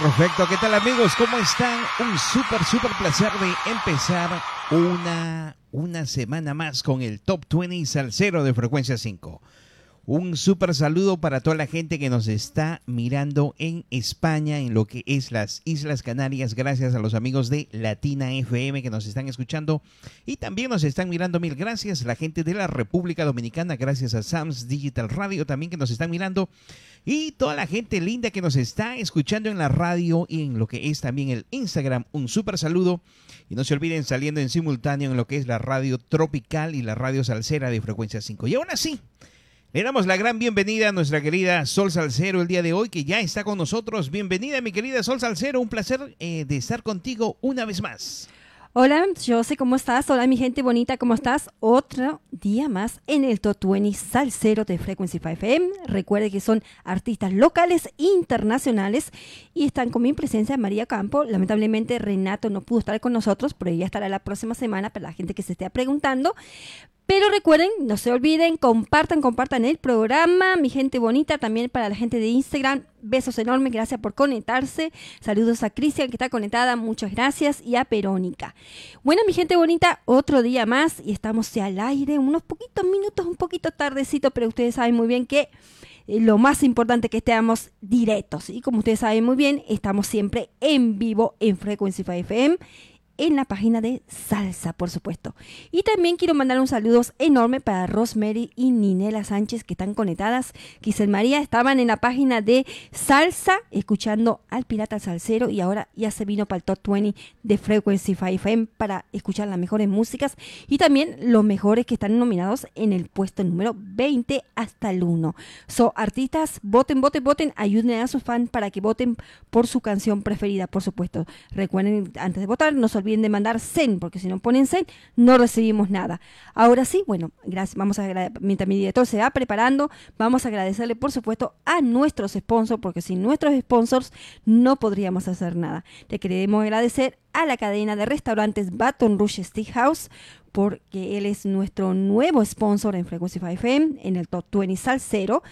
Perfecto, ¿qué tal amigos? ¿Cómo están? Un súper, súper placer de empezar una, una semana más con el Top 20 Salcero de Frecuencia 5. Un súper saludo para toda la gente que nos está mirando en España, en lo que es las Islas Canarias, gracias a los amigos de Latina FM que nos están escuchando y también nos están mirando mil gracias, la gente de la República Dominicana, gracias a Sams Digital Radio también que nos están mirando y toda la gente linda que nos está escuchando en la radio y en lo que es también el Instagram. Un súper saludo y no se olviden saliendo en simultáneo en lo que es la radio tropical y la radio salsera de frecuencia 5. Y aún así, le damos la gran bienvenida a nuestra querida Sol Salcero el día de hoy, que ya está con nosotros. Bienvenida, mi querida Sol Salcero. Un placer eh, de estar contigo una vez más. Hola, yo sé ¿cómo estás? Hola, mi gente bonita, ¿cómo estás? Otro día más en el Top 20 Salcero de Frequency 5 FM. Recuerde que son artistas locales, internacionales y están con mi presencia María Campo. Lamentablemente Renato no pudo estar con nosotros, pero ella estará la próxima semana para la gente que se esté preguntando. Pero recuerden, no se olviden, compartan, compartan el programa, mi gente bonita, también para la gente de Instagram. Besos enormes, gracias por conectarse. Saludos a Cristian que está conectada, muchas gracias. Y a Verónica. Bueno, mi gente bonita, otro día más y estamos al aire, unos poquitos minutos, un poquito tardecito, pero ustedes saben muy bien que eh, lo más importante que estemos directos. Y como ustedes saben muy bien, estamos siempre en vivo en Frequency 5 FM en la página de Salsa, por supuesto. Y también quiero mandar un saludo enorme para Rosemary y Ninela Sánchez que están conectadas. Quisel María estaban en la página de Salsa escuchando al Pirata Salsero y ahora ya se vino para el Top 20 de Frequency 5 FM para escuchar las mejores músicas y también los mejores que están nominados en el puesto número 20 hasta el 1. So, artistas, voten, voten, voten, ayuden a sus fans para que voten por su canción preferida, por supuesto. Recuerden, antes de votar, no se olviden de mandar Zen, porque si no ponen Zen, no recibimos nada. Ahora sí, bueno, gracias, vamos a mientras mi director se va preparando, vamos a agradecerle, por supuesto, a nuestros sponsors, porque sin nuestros sponsors no podríamos hacer nada. Le queremos agradecer a la cadena de restaurantes Baton Rouge Steakhouse porque él es nuestro nuevo sponsor en Frequency 5 FM en el Top 20 Salcero.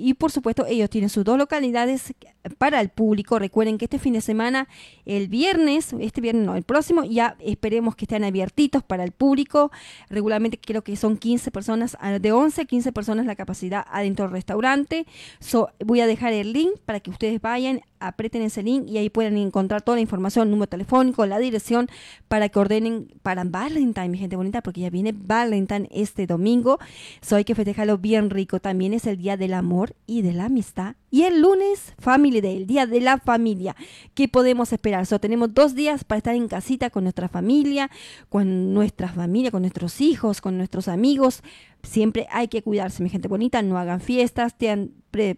Y por supuesto, ellos tienen sus dos localidades para el público. Recuerden que este fin de semana, el viernes, este viernes no, el próximo, ya esperemos que estén abiertitos para el público. Regularmente creo que son 15 personas, ah, de 11 a 15 personas la capacidad adentro del restaurante. So, voy a dejar el link para que ustedes vayan, aprieten ese link y ahí pueden encontrar toda la información, número telefónico, la dirección, para que ordenen para Valentine, mi gente bonita, porque ya viene Valentine este domingo. So, hay que festejarlo bien rico. También es el día del amor y de la amistad. Y el lunes, Family Day, el día de la familia. ¿Qué podemos esperar? So, tenemos dos días para estar en casita con nuestra familia, con nuestra familia, con nuestros hijos, con nuestros amigos. Siempre hay que cuidarse, mi gente bonita. No hagan fiestas, tengan pre,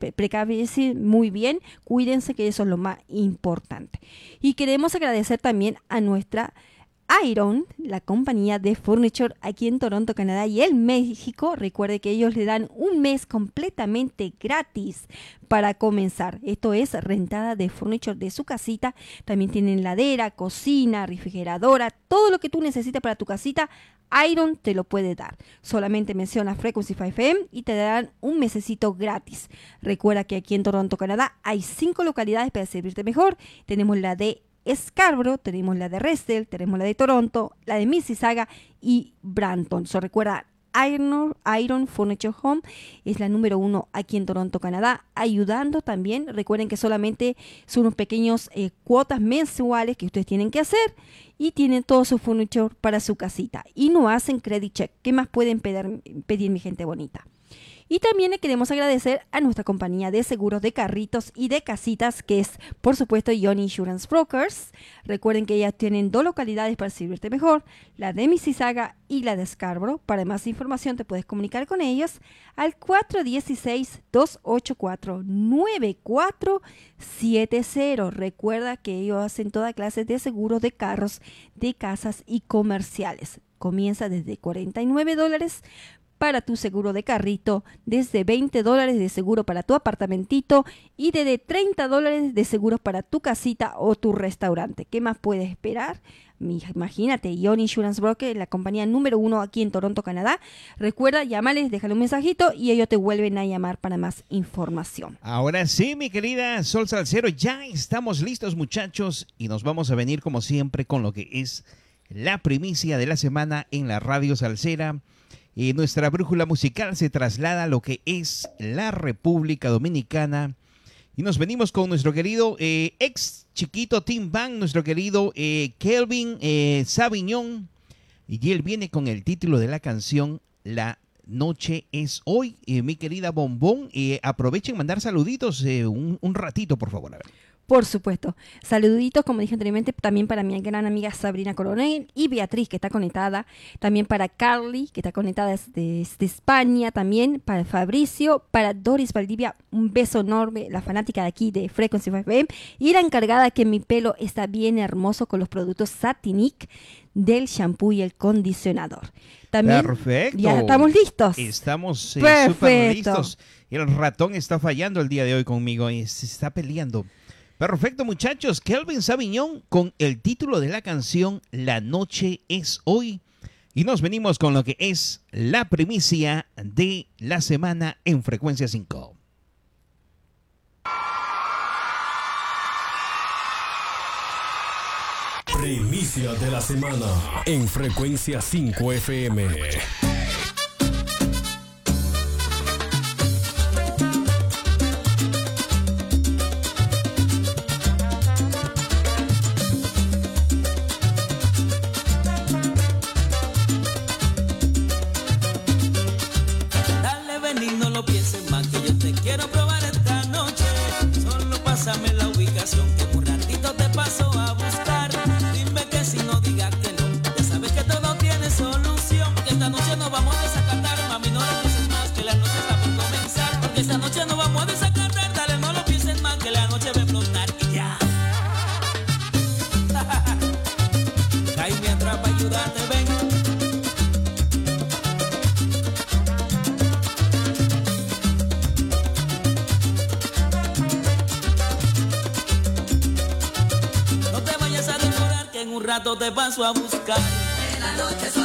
muy bien. Cuídense, que eso es lo más importante. Y queremos agradecer también a nuestra Iron, la compañía de furniture aquí en Toronto, Canadá y en México. Recuerde que ellos le dan un mes completamente gratis para comenzar. Esto es rentada de furniture de su casita. También tienen ladera, cocina, refrigeradora, todo lo que tú necesitas para tu casita. Iron te lo puede dar. Solamente menciona Frequency 5 FM y te darán un mesecito gratis. Recuerda que aquí en Toronto, Canadá, hay cinco localidades para servirte mejor. Tenemos la de Scarborough, tenemos la de Restel, tenemos la de Toronto, la de Mississauga y Branton. So, recuerda, Iron, Iron Furniture Home es la número uno aquí en Toronto, Canadá, ayudando también. Recuerden que solamente son unos pequeños eh, cuotas mensuales que ustedes tienen que hacer y tienen todo su furniture para su casita y no hacen credit check. ¿Qué más pueden pedir, pedir mi gente bonita? Y también le queremos agradecer a nuestra compañía de seguros de carritos y de casitas, que es, por supuesto, Young Insurance Brokers. Recuerden que ellas tienen dos localidades para servirte mejor, la de Mississauga y la de Scarborough. Para más información te puedes comunicar con ellos al 416-284-9470. Recuerda que ellos hacen toda clase de seguros de carros, de casas y comerciales. Comienza desde 49 dólares para tu seguro de carrito, desde 20 dólares de seguro para tu apartamentito y desde 30 dólares de seguro para tu casita o tu restaurante. ¿Qué más puedes esperar? Imagínate, Ion Insurance Broker, la compañía número uno aquí en Toronto, Canadá. Recuerda, llámales, déjale un mensajito y ellos te vuelven a llamar para más información. Ahora sí, mi querida Sol Salcero, ya estamos listos, muchachos, y nos vamos a venir como siempre con lo que es la primicia de la semana en la radio salsera. Y nuestra brújula musical se traslada a lo que es la República Dominicana. Y nos venimos con nuestro querido eh, ex chiquito Tim Bang, nuestro querido eh, Kelvin eh. Y él viene con el título de la canción La Noche es Hoy. mi querida Bombón, aprovechen mandar saluditos un, un, ratito, por favor. Por supuesto. Saluditos, como dije anteriormente, también para mi gran amiga Sabrina Coronel y Beatriz, que está conectada. También para Carly, que está conectada desde, España. También para Fabricio, para Doris Valdivia, un beso enorme, la fanática de aquí de Frequency FM. Y la encargada que mi pelo está bien hermoso con los productos Satinic del shampoo y el condicionador. También, Perfecto. Ya estamos listos. Estamos eh, súper listos. El ratón está fallando el día de hoy conmigo y se está peleando. Perfecto, muchachos. Kelvin Sabiñón con el título de la canción La noche es hoy. Y nos venimos con lo que es la primicia de la semana en Frecuencia 5. Primicia de la semana en Frecuencia 5 FM. Paso a buscar. En la noche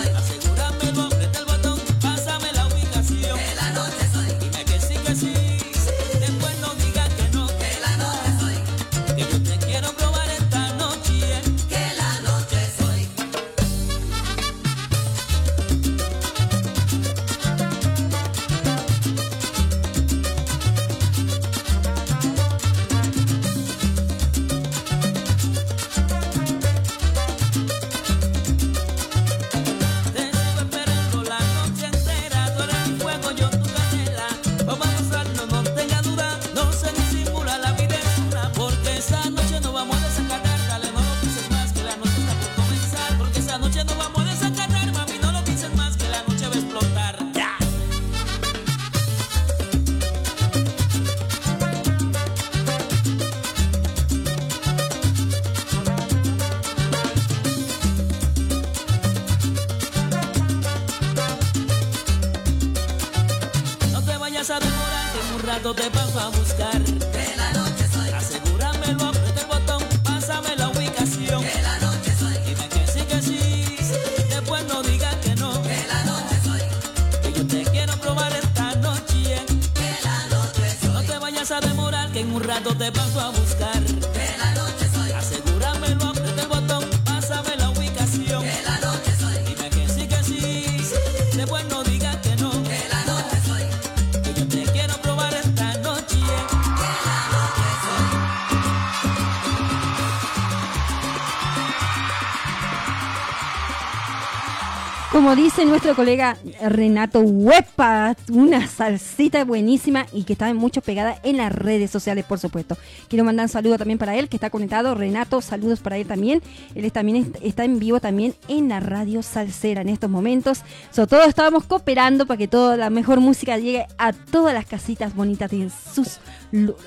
Como dice nuestro colega Renato Huepa, una salsita buenísima y que está mucho pegada en las redes sociales, por supuesto. Quiero mandar un saludo también para él, que está conectado. Renato, saludos para él también. Él también está en vivo también en la radio salsera en estos momentos. Sobre todo estábamos cooperando para que toda la mejor música llegue a todas las casitas bonitas de sus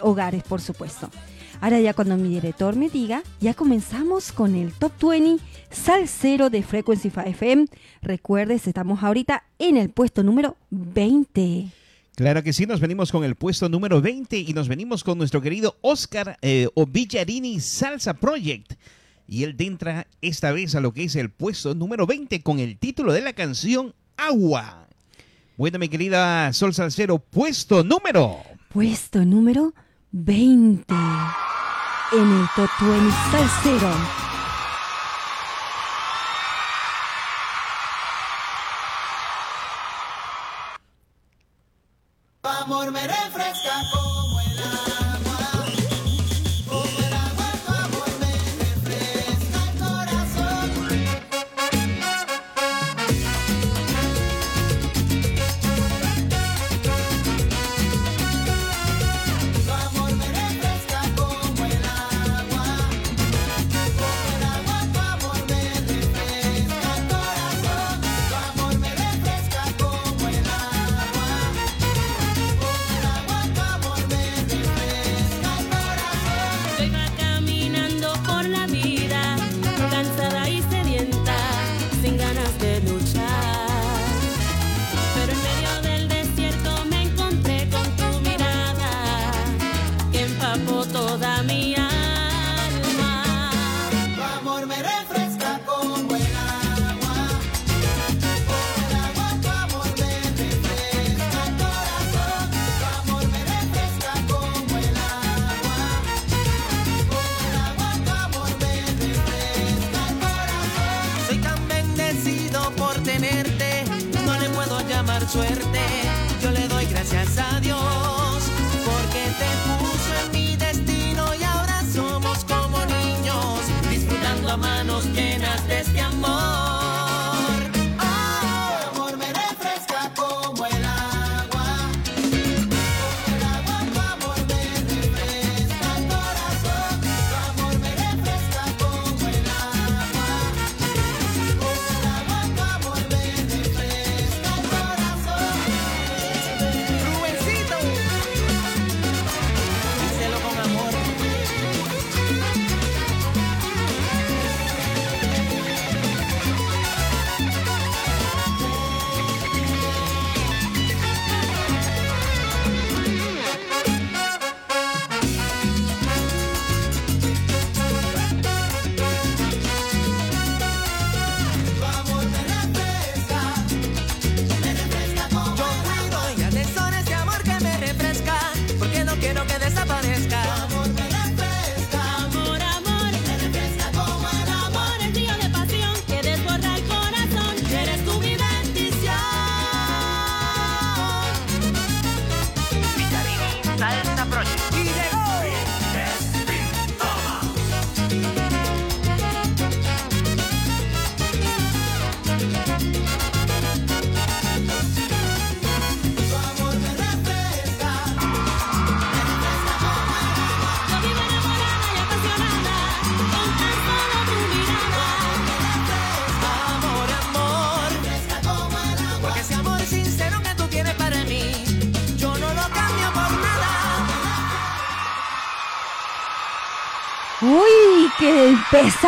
hogares, por supuesto. Ahora ya cuando mi director me diga, ya comenzamos con el Top 20 Salcero de Frequency 5 FM. Recuerdes, estamos ahorita en el puesto número 20. Claro que sí, nos venimos con el puesto número 20 y nos venimos con nuestro querido Oscar eh, Ovillarini Salsa Project. y él entra esta vez a lo que es el puesto número 20 con el título de la canción Agua. Bueno, mi querida Sol Salcero, puesto número. Puesto número 20 en el Top 20 Salsero. amor este amor.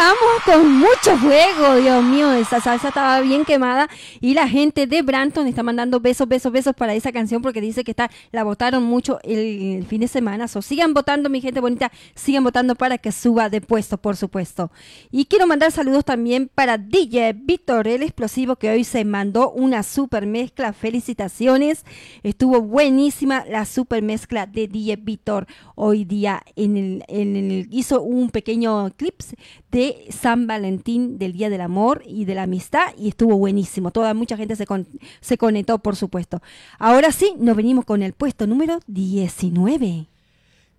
Empezamos con mucho fuego, Dios mío, esa salsa estaba bien quemada y la gente de Branton está mandando besos, besos, besos para esa canción porque dice que está, la votaron mucho el, fin de semana. So, sigan votando, mi gente bonita, sigan votando para que suba de puesto, por supuesto. Y quiero mandar saludos también para DJ Víctor, el explosivo, que hoy se mandó una super mezcla. Felicitaciones, estuvo buenísima la super mezcla de DJ Víctor hoy día en el, en el- hizo un pequeño clips de San Valentín del Día del Amor y de la Amistad y estuvo buenísimo. Toda mucha gente se, con- se conectó, por supuesto. Ahora sí, nos venimos con el puesto número 19.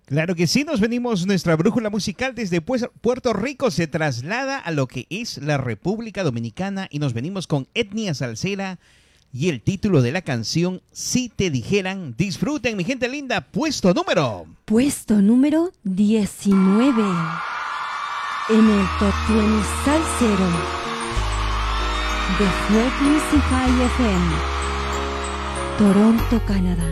Claro que sí, nos venimos, nuestra brújula musical desde pues- Puerto Rico se traslada a lo que es la República Dominicana y nos venimos con Etnia Salsera y el título de la canción Si te dijeran, disfruten mi gente linda, puesto número. Puesto número 19 en el 20 Salsero de Frequency High FM, Toronto, Canadá.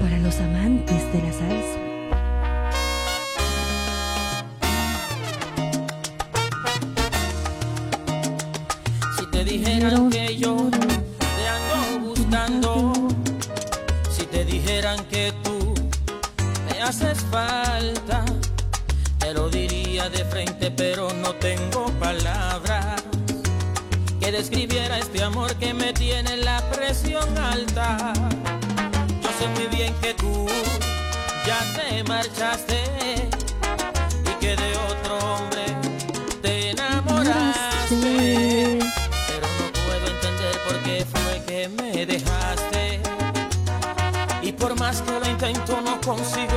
Para los amantes de la salsa. Si te dijeran que yo te ando buscando, si te dijeran que tú me haces falta. De frente, pero no tengo palabras que describiera este amor que me tiene la presión alta. Yo sé muy bien que tú ya te marchaste y que de otro hombre te enamoraste. Pero no puedo entender por qué fue que me dejaste. Y por más que lo intento, no consigo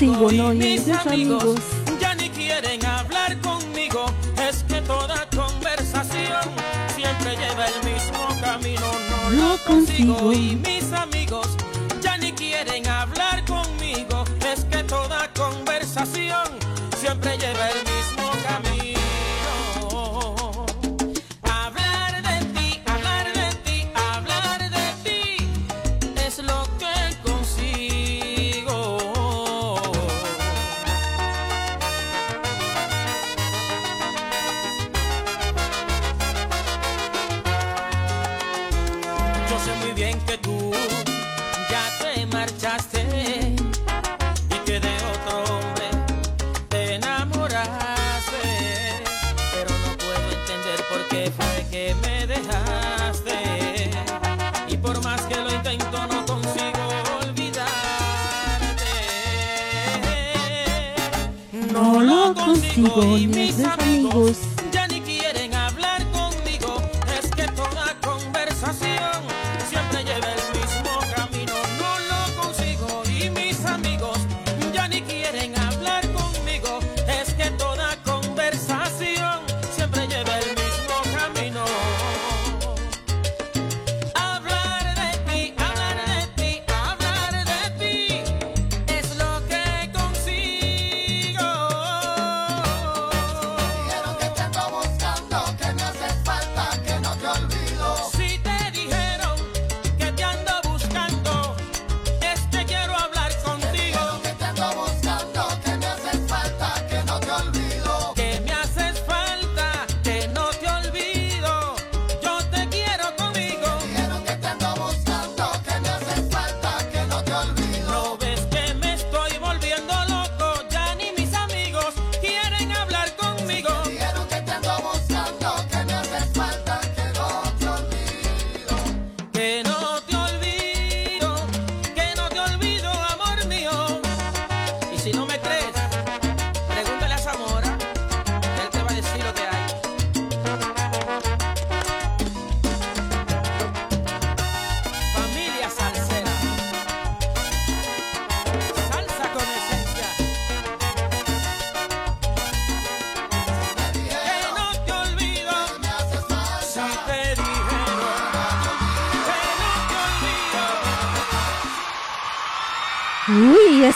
Consigo, no, y mis amigos ya ni quieren hablar conmigo. Es que toda conversación siempre lleva el mismo camino. No lo consigo. y mis amigos ya ni quieren hablar conmigo. Es que toda conversación siempre lleva el mismo camino.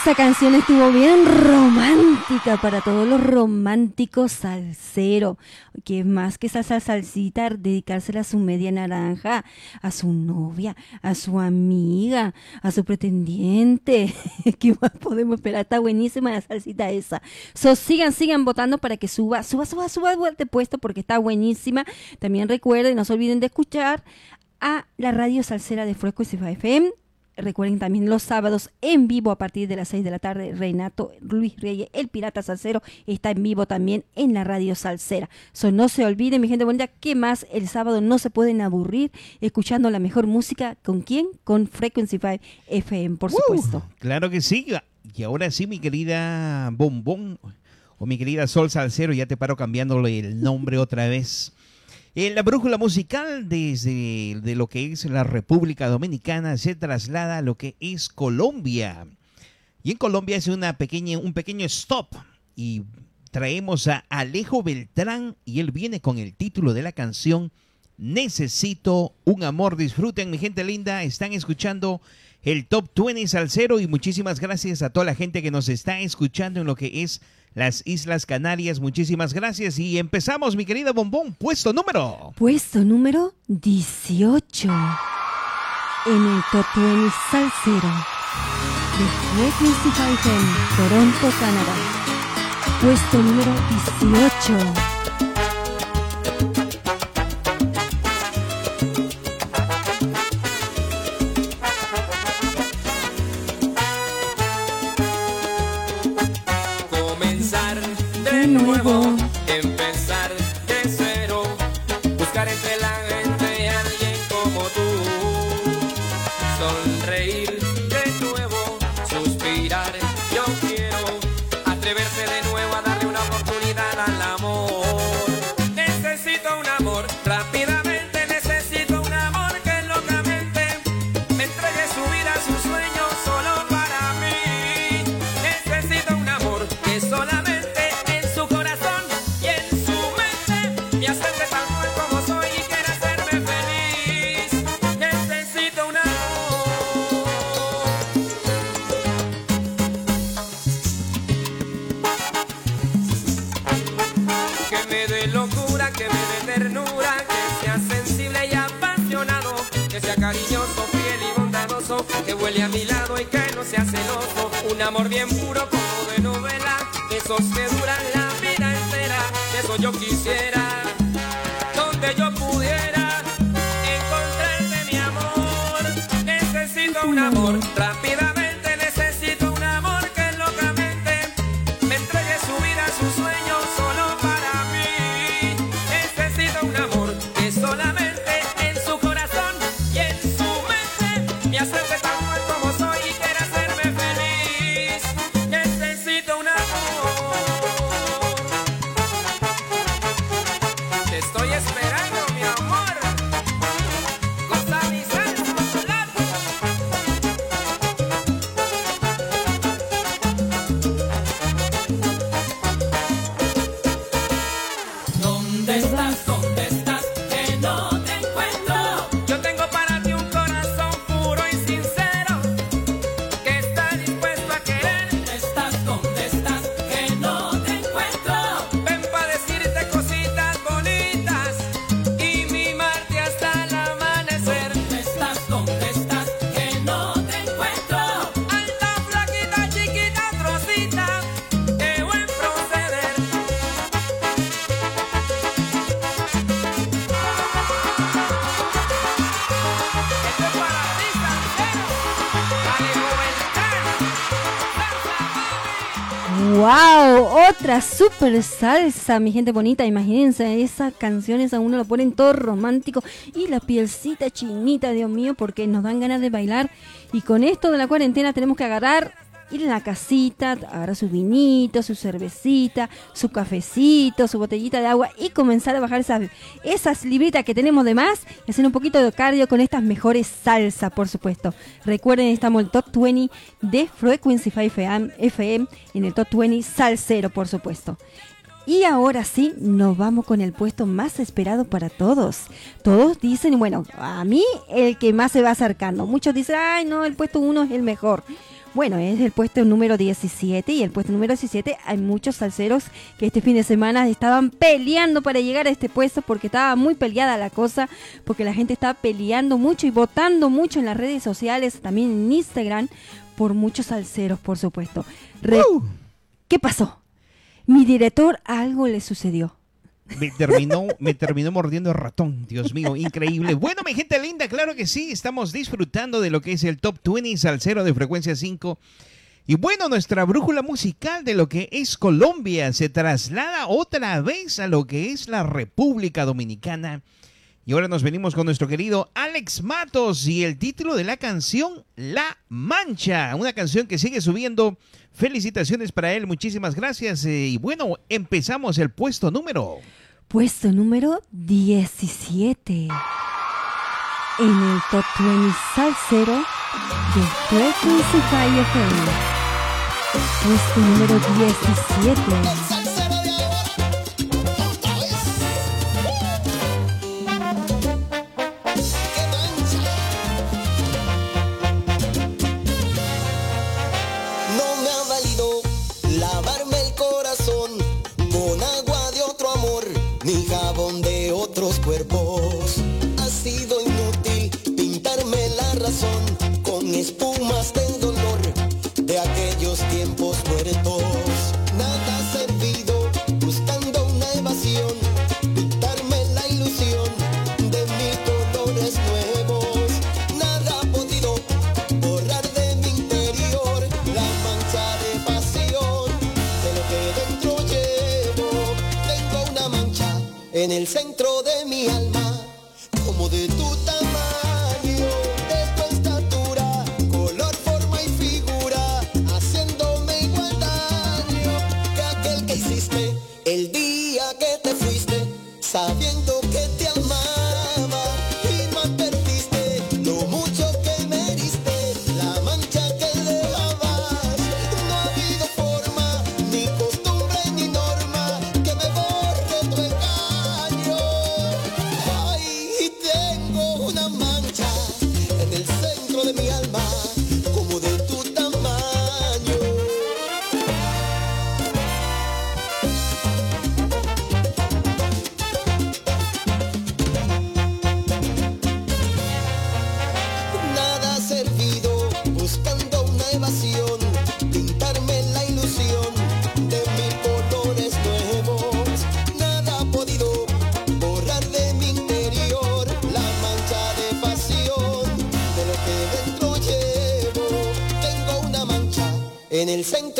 Esa canción estuvo bien romántica para todos los románticos salseros. Que más que salsa salsita, dedicársela a su media naranja, a su novia, a su amiga, a su pretendiente. ¿Qué más podemos esperar? Está buenísima la salsita esa. So, sigan, sigan votando para que suba, suba, suba, suba de puesto porque está buenísima. También recuerden, no se olviden de escuchar a la radio salsera de Frecuencia FM. Recuerden también los sábados en vivo a partir de las 6 de la tarde. Renato Luis Reyes, el pirata salsero, está en vivo también en la radio salsera. So, no se olviden, mi gente bonita, que más el sábado no se pueden aburrir escuchando la mejor música. ¿Con quién? Con Frequency 5 FM, por supuesto. Uh, claro que sí. Y ahora sí, mi querida Bombón o mi querida Sol Salcero, ya te paro cambiándole el nombre otra vez. En la brújula musical desde de lo que es la República Dominicana se traslada a lo que es Colombia. Y en Colombia es una pequeña, un pequeño stop y traemos a Alejo Beltrán y él viene con el título de la canción Necesito un amor. Disfruten, mi gente linda. Están escuchando el Top 20 Salcero y muchísimas gracias a toda la gente que nos está escuchando en lo que es las Islas Canarias. Muchísimas gracias y empezamos, mi querida Bombón. Puesto número. Puesto número 18 en el Top 20 Salsero de Frequency 5 FM, Toronto, Canadá. Puesto número 18. nuevo. Huele a mi lado y que no sea celoso, un amor bien puro como de novela, de esos que duran la vida entera, eso yo quisiera, donde yo pudiera encontrarte mi amor, necesito un amor Otra super salsa, mi gente bonita. Imagínense, esas canciones a uno lo ponen todo romántico y la pielcita chinita, Dios mío, porque nos dan ganas de bailar. Y con esto de la cuarentena tenemos que agarrar, ir a la casita, agarrar su vinito, su cervecita, su cafecito, su botellita de agua y comenzar a bajar esas, esas libritas que tenemos de más y hacer un poquito de cardio con estas mejores salsas, por supuesto. Recuerden, estamos en el top 20 de Frequency 5 FM, FM en el top 20 salsero, por supuesto. Y ahora sí, nos vamos con el puesto más esperado para todos. Todos dicen, bueno, a mí el que más se va acercando. Muchos dicen, ay, no, el puesto 1 es el mejor. Bueno, es el puesto número 17 y el puesto número 17 hay muchos salseros que este fin de semana estaban peleando para llegar a este puesto porque estaba muy peleada la cosa, porque la gente estaba peleando mucho y votando mucho en las redes sociales, también en Instagram, por muchos salseros, por supuesto. Re- ¿Qué pasó? Mi director algo le sucedió. Me terminó, me terminó mordiendo el ratón, Dios mío, increíble. Bueno, mi gente linda, claro que sí, estamos disfrutando de lo que es el Top 20 Salsero de Frecuencia 5. Y bueno, nuestra brújula musical de lo que es Colombia se traslada otra vez a lo que es la República Dominicana. Y ahora nos venimos con nuestro querido Alex Matos y el título de la canción La Mancha, una canción que sigue subiendo. Felicitaciones para él, muchísimas gracias. eh, y bueno, empezamos el puesto número. Puesto número 17. En el Top 20 Salsero de Frequency 5 FM. Puesto número 17. Espumas de dolor de aquellos tiempos muertos. Nada ha servido buscando una evasión, pintarme la ilusión de mil colores nuevos. Nada ha podido borrar de mi interior la mancha de pasión de lo que dentro llevo. en el centro buscando una evasión, pintarme la ilusión de mil colores nuevos. Nada ha podido borrar de mi interior la mancha de pasión de lo que dentro llevo. Tengo una mancha en el centro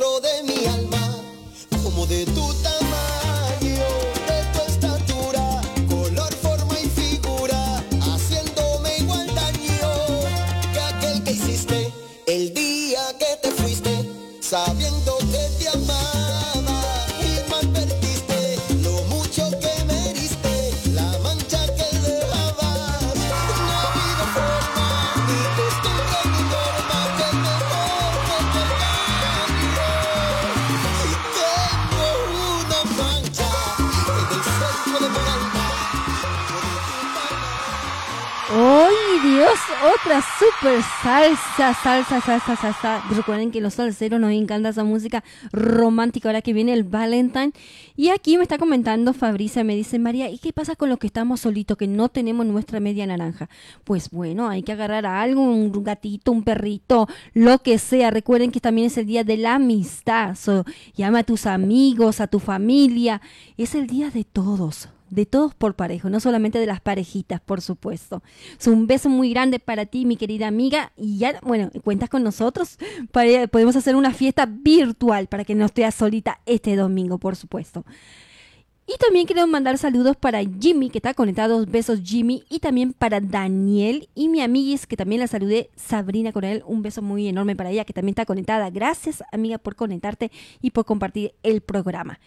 super salsa, salsa, salsa, salsa. Recuerden que los salseros nos encanta esa música romántica ahora que viene el Valentine. Y aquí me está comentando Fabricia, me dice María, ¿y qué pasa con los que estamos solitos, que no tenemos nuestra media naranja? Pues bueno, hay que agarrar a algo, un gatito, un perrito, lo que sea. Recuerden que también es el día de la amistad. So, llama a tus amigos, a tu familia. Es el día de todos de todos por parejo, no solamente de las parejitas, por supuesto. Es un beso muy grande para ti, mi querida amiga, y ya, bueno, cuentas con nosotros, para, podemos hacer una fiesta virtual para que no estés solita este domingo, por supuesto. Y también quiero mandar saludos para Jimmy, que está conectado. Besos, Jimmy. Y también para Daniel y mi amiguis, que también la saludé, Sabrina Coronel. Un beso muy enorme para ella, que también está conectada. Gracias, amiga, por conectarte y por compartir el programa.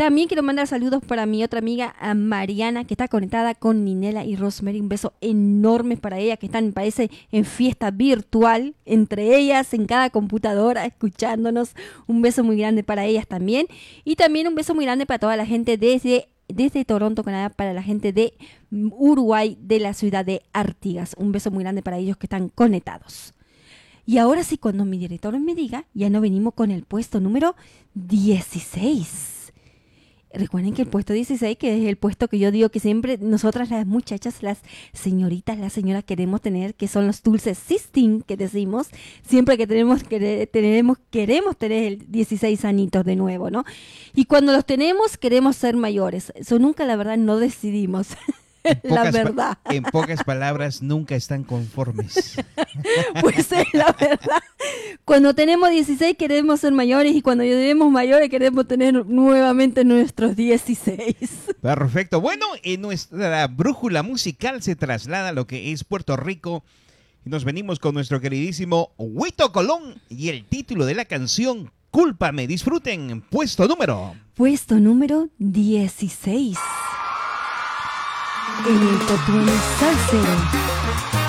También quiero mandar saludos para mi otra amiga a Mariana, que está conectada con Ninela y Rosemary. Un beso enorme para ella, que están, parece, en fiesta virtual, entre ellas, en cada computadora, escuchándonos. Un beso muy grande para ellas también. Y también un beso muy grande para toda la gente desde desde Toronto, Canadá, para la gente de Uruguay, de la ciudad de Artigas. Un beso muy grande para ellos que están conectados. Y ahora sí, cuando mi director me diga, ya no venimos con el puesto número 16. Recuerden que el puesto 16, que es el puesto que yo digo que siempre nosotras las muchachas, las señoritas, las señoras queremos tener, que son los dulces sisting que decimos, siempre que tenemos, que tenemos, queremos tener el 16 añitos de nuevo, ¿no? Y cuando los tenemos, queremos ser mayores. Eso nunca, la verdad, no decidimos. La verdad. En pocas palabras, nunca están conformes. Pues es la verdad. Cuando tenemos 16 queremos ser mayores y cuando ya tenemos mayores queremos tener nuevamente nuestros 16. Perfecto. Bueno, en nuestra brújula musical se traslada a lo que es Puerto Rico. Y nos venimos con nuestro queridísimo Huito Colón y el título de la canción Cúlpame. Disfruten. Puesto número. Puesto número 16. En el 20 Salsero.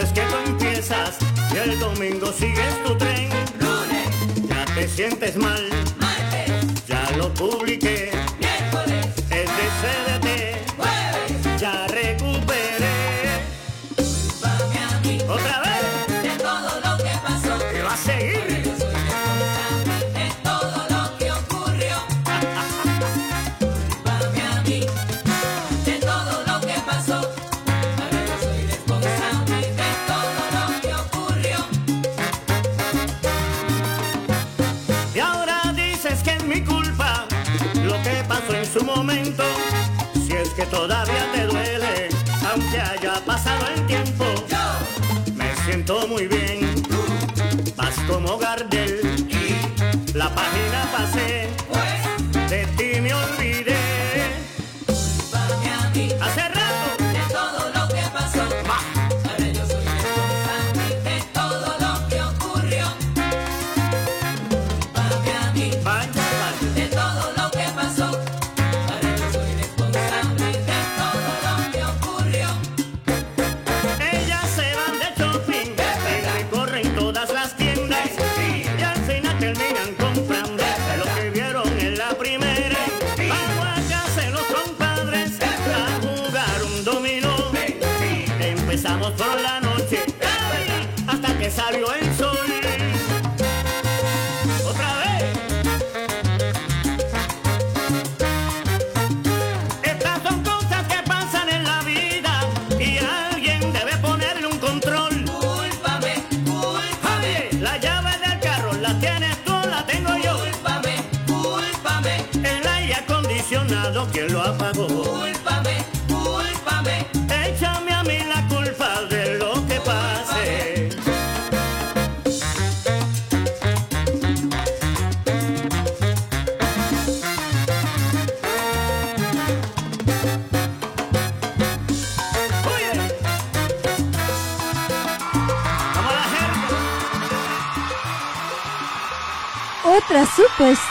El viernes es que tú empiezas y el domingo sigues tu tren. Lunes, Ya te sientes mal,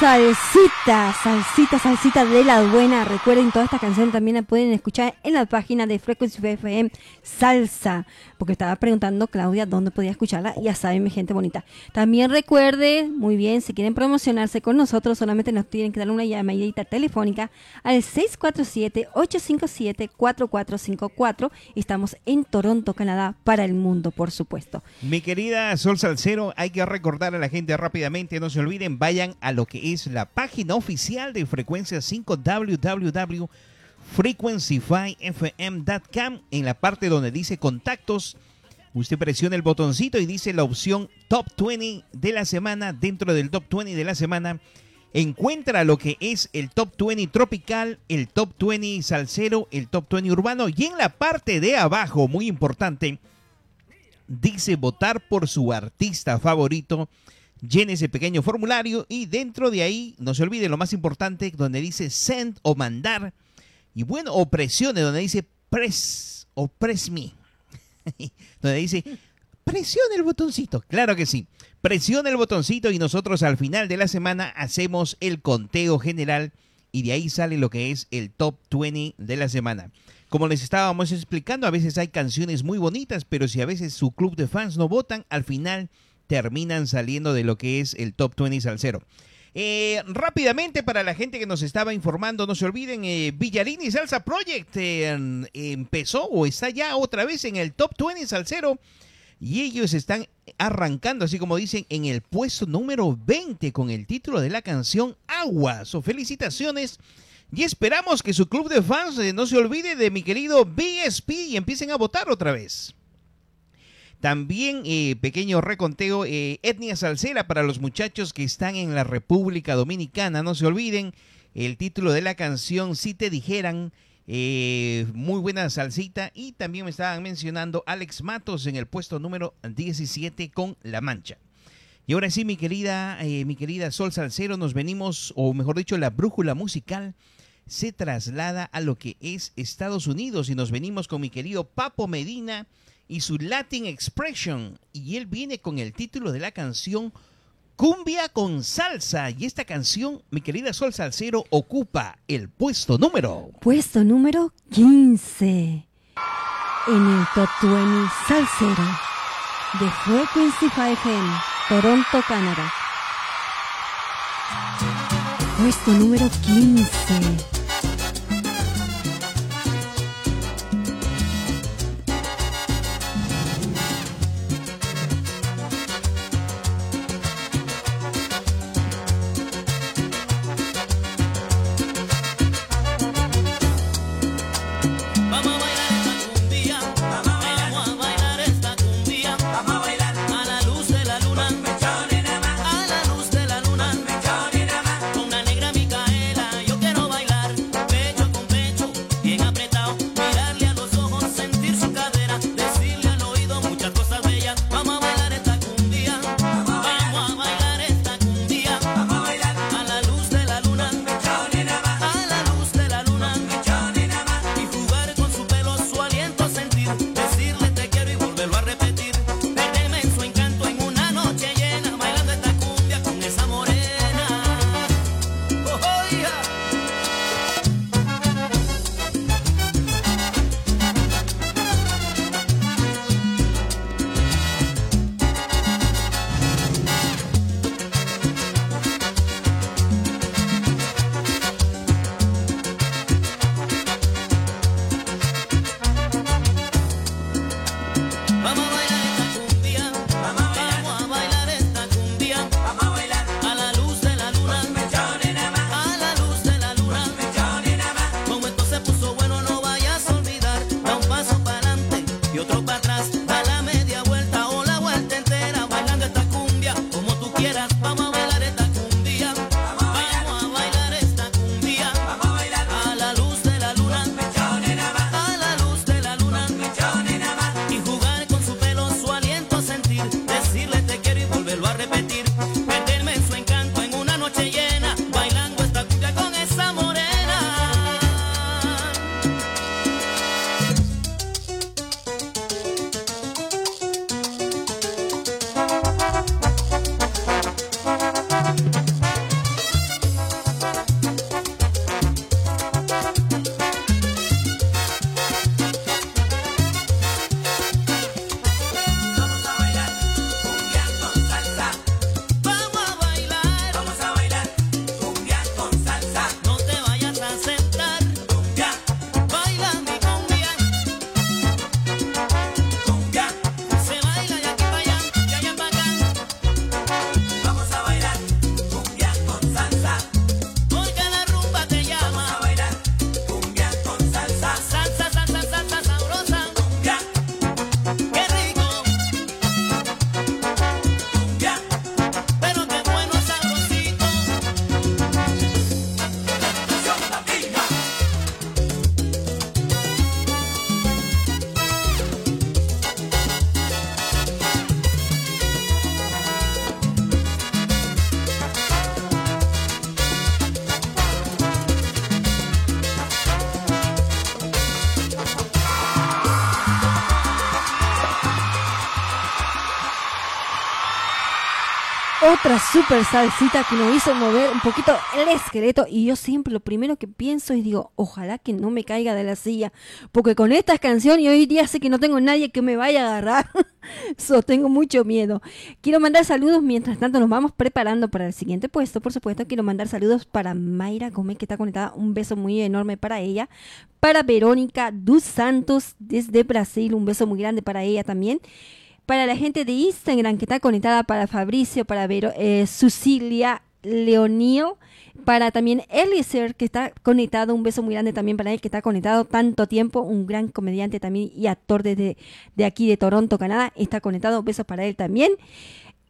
salsita, salsita, salsita de la buena. Recuerden, toda esta canción también la pueden escuchar en la página de Frequency FM Salsa. Porque estaba preguntando Claudia dónde podía escucharla. Ya saben, mi gente bonita. También recuerde, muy bien, si quieren promocionarse con nosotros, solamente nos tienen que dar una llamadita telefónica al 647-857-4454. Estamos en Toronto, Canadá, para el mundo, por supuesto. Mi querida Sol Salcero, hay que recordar a la gente rápidamente, no se olviden, vayan a lo que es la página oficial de Frecuencia 5 www.frequencyfyfm.com en la parte donde dice contactos. Usted presiona el botoncito y dice la opción Top 20 de la semana. Dentro del Top 20 de la semana encuentra lo que es el Top 20 tropical, el Top 20 salsero, el Top 20 urbano y en la parte de abajo, muy importante, dice votar por su artista favorito. Llene ese pequeño formulario y dentro de ahí, no se olvide lo más importante, donde dice send o mandar. Y bueno, o presione, donde dice press o press me. donde dice presione el botoncito. Claro que sí. Presione el botoncito y nosotros al final de la semana hacemos el conteo general y de ahí sale lo que es el top 20 de la semana. Como les estábamos explicando, a veces hay canciones muy bonitas, pero si a veces su club de fans no votan, al final terminan saliendo de lo que es el top 20 salsero. Eh, rápidamente, para la gente que nos estaba informando, no se olviden, eh, Villarini Salsa Project eh, empezó o está ya otra vez en el top 20 salsero y ellos están arrancando, así como dicen, en el puesto número 20 con el título de la canción Agua. So, felicitaciones y esperamos que su club de fans eh, no se olvide de mi querido BSP y empiecen a votar otra vez. También, eh, pequeño reconteo, eh, etnia salsera para los muchachos que están en la República Dominicana. No se olviden, el título de la canción, Si te dijeran, eh, muy buena salsita. Y también me estaban mencionando Alex Matos en el puesto número 17 con La Mancha. Y ahora sí, mi querida, eh, mi querida Sol Salcero, nos venimos, o mejor dicho, la brújula musical se traslada a lo que es Estados Unidos y nos venimos con mi querido Papo Medina y su Latin Expression. Y él viene con el título de la canción Cumbia con Salsa. Y esta canción, mi querida Sol Salcero, ocupa el puesto número. Puesto número 15 en el Top 20 Salsero de Frequency 5 FM, Toronto, Canadá. Puesto número 15. Otra super salsita que nos hizo mover un poquito el esqueleto y yo siempre lo primero que pienso es digo, ojalá que no me caiga de la silla, porque con esta canción y hoy día sé que no tengo nadie que me vaya a agarrar, so, tengo mucho miedo. Quiero mandar saludos mientras tanto nos vamos preparando para el siguiente puesto, por supuesto, quiero mandar saludos para Mayra Gómez que está conectada, un beso muy enorme para ella, para Verónica dos Santos desde Brasil, un beso muy grande para ella también para la gente de Instagram que está conectada, para Fabricio, para Vero, eh, Sucilia Leonil, para también Eliezer que está conectado, un beso muy grande también para él que está conectado tanto tiempo, un gran comediante también y actor desde de aquí de Toronto, Canadá, está conectado, besos para él también.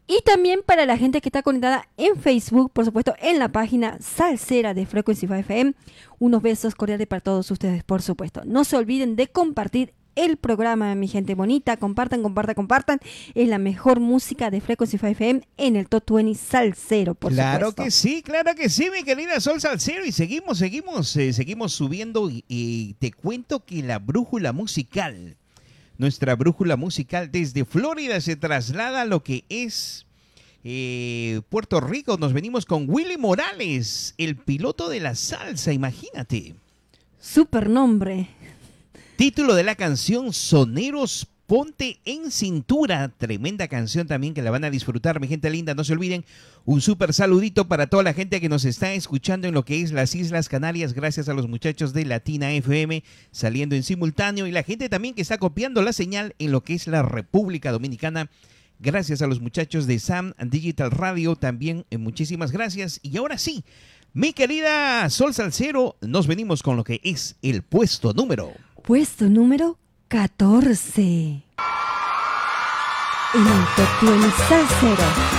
Y también para la gente que está conectada en Facebook, por supuesto, en la página Salsera de Frequency 5 FM. Unos besos cordiales para todos ustedes, por supuesto. No se olviden de compartir el programa, mi gente bonita. Compartan, compartan, compartan. Es la mejor música de Frequency 5 FM en el Top 20 Salsero, por claro supuesto. que sí, claro que sí, mi querida Sol Salcero. Y seguimos, seguimos, eh, seguimos subiendo. Y, y te cuento que la brújula musical, nuestra brújula musical desde Florida se traslada a lo que es eh, Puerto Rico. Nos venimos con Willy Morales, el piloto de la salsa, imagínate. Super nombre. Título de la canción Soneros Ponte en cintura, tremenda canción también que la van a disfrutar, mi gente linda. No se olviden, un súper saludito para toda la gente que nos está escuchando en lo que es las Islas Canarias, gracias a los muchachos de Latina FM saliendo en simultáneo y la gente también que está copiando la señal en lo que es la República Dominicana. Gracias a los muchachos de Sam Digital Radio también, eh, muchísimas gracias. Y ahora sí, mi querida Sol Salcero, nos venimos con lo que es el puesto número. Puesto número 14. En el Top 20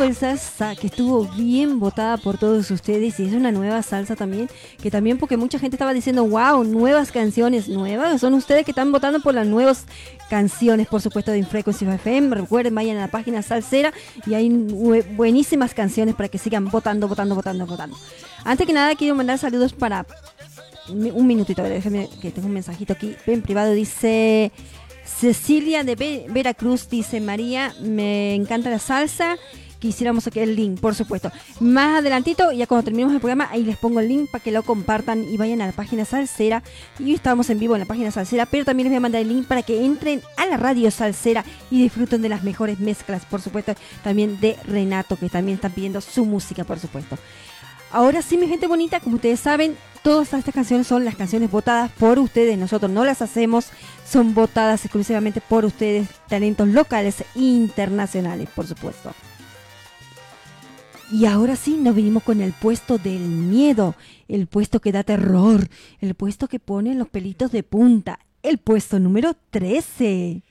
Salsa que estuvo bien votada por todos ustedes y es una nueva salsa también, que también porque mucha gente estaba diciendo, wow, nuevas canciones nuevas, son ustedes que están votando por las nuevas canciones, por supuesto, de Infrequency FM. Recuerden, vayan a la página salsera y hay buenísimas canciones para que sigan votando, votando, votando, votando. Antes que nada, quiero mandar saludos para un minutito, déjeme que tengo un mensajito aquí en privado. Dice Cecilia de Ve- Veracruz, dice María, me encanta la salsa. Quisiéramos que el link, por supuesto. Más adelantito, ya cuando terminemos el programa, ahí les pongo el link para que lo compartan y vayan a la página salsera. Y estamos en vivo en la página salsera, pero también les voy a mandar el link para que entren a la radio salsera y disfruten de las mejores mezclas, por supuesto, también de Renato, que también están pidiendo su música, por supuesto. Ahora sí, mi gente bonita, como ustedes saben, todas estas canciones son las canciones votadas por ustedes. Nosotros no las hacemos, son votadas exclusivamente por ustedes, talentos locales e internacionales, por supuesto. Y ahora sí, nos vinimos con el puesto del miedo, el puesto que da terror, el puesto que pone los pelitos de punta, el puesto número 13.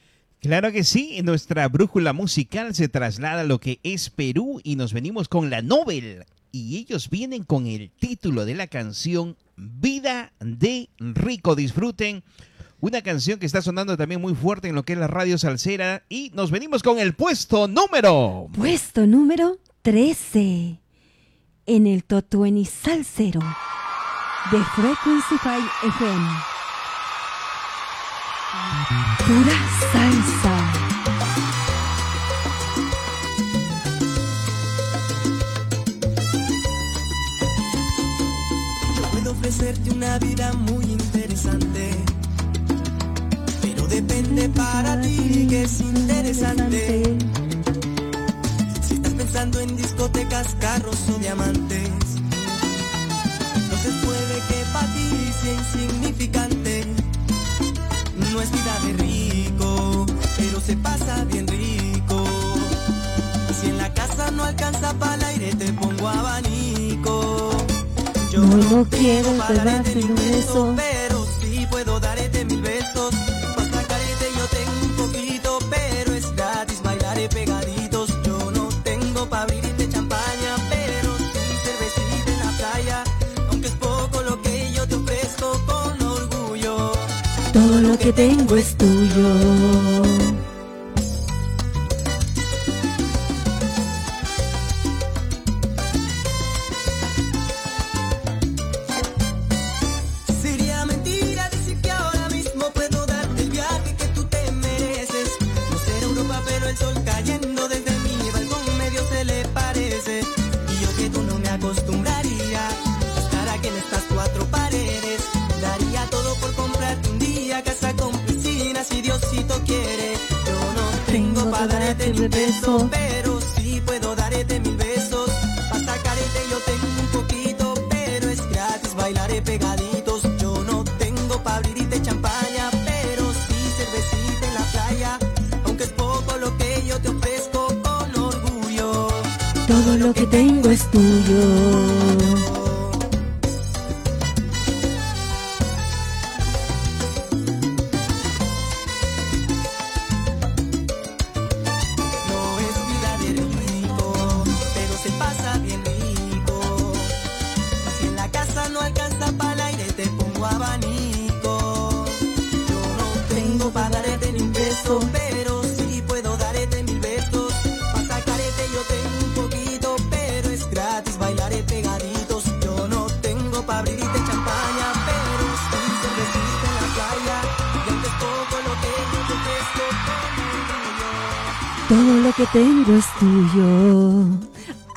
Claro que sí, nuestra brújula musical se traslada a lo que es Perú y nos venimos con la Nobel. Y ellos vienen con el título de la canción Vida de Rico. Disfruten. Una canción que está sonando también muy fuerte en lo que es la radio salsera. Y nos venimos con el puesto número. Puesto número 13 en el Top 20 Salsero de Frequency 5 FM. Pura salsa. Yo puedo ofrecerte una vida muy interesante, pero depende para ti que es interesante. Pensando en discotecas, carros o diamantes, entonces puede que para ti sea insignificante. No es vida de rico, pero se pasa bien rico. Si en la casa no alcanza para el aire, te pongo abanico. Yo No, no quiero darte un beso. pero sí puedo darte lo que tengo es tuyo. Tengo es tuyo.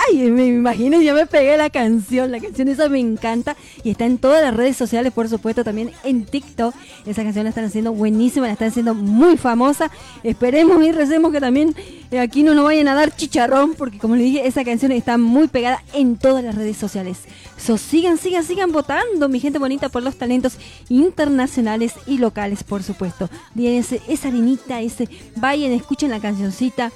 Ay, me imagino, ya me pegué la canción. La canción esa me encanta y está en todas las redes sociales, por supuesto, también en TikTok. Esa canción la están haciendo buenísima, la están haciendo muy famosa. Esperemos y recemos que también eh, aquí no nos vayan a dar chicharrón, porque como les dije, esa canción está muy pegada en todas las redes sociales. So, sigan, sigan, sigan votando, mi gente bonita, por los talentos internacionales y locales, por supuesto. Ese, esa harinita, ese, vayan, escuchen la cancioncita.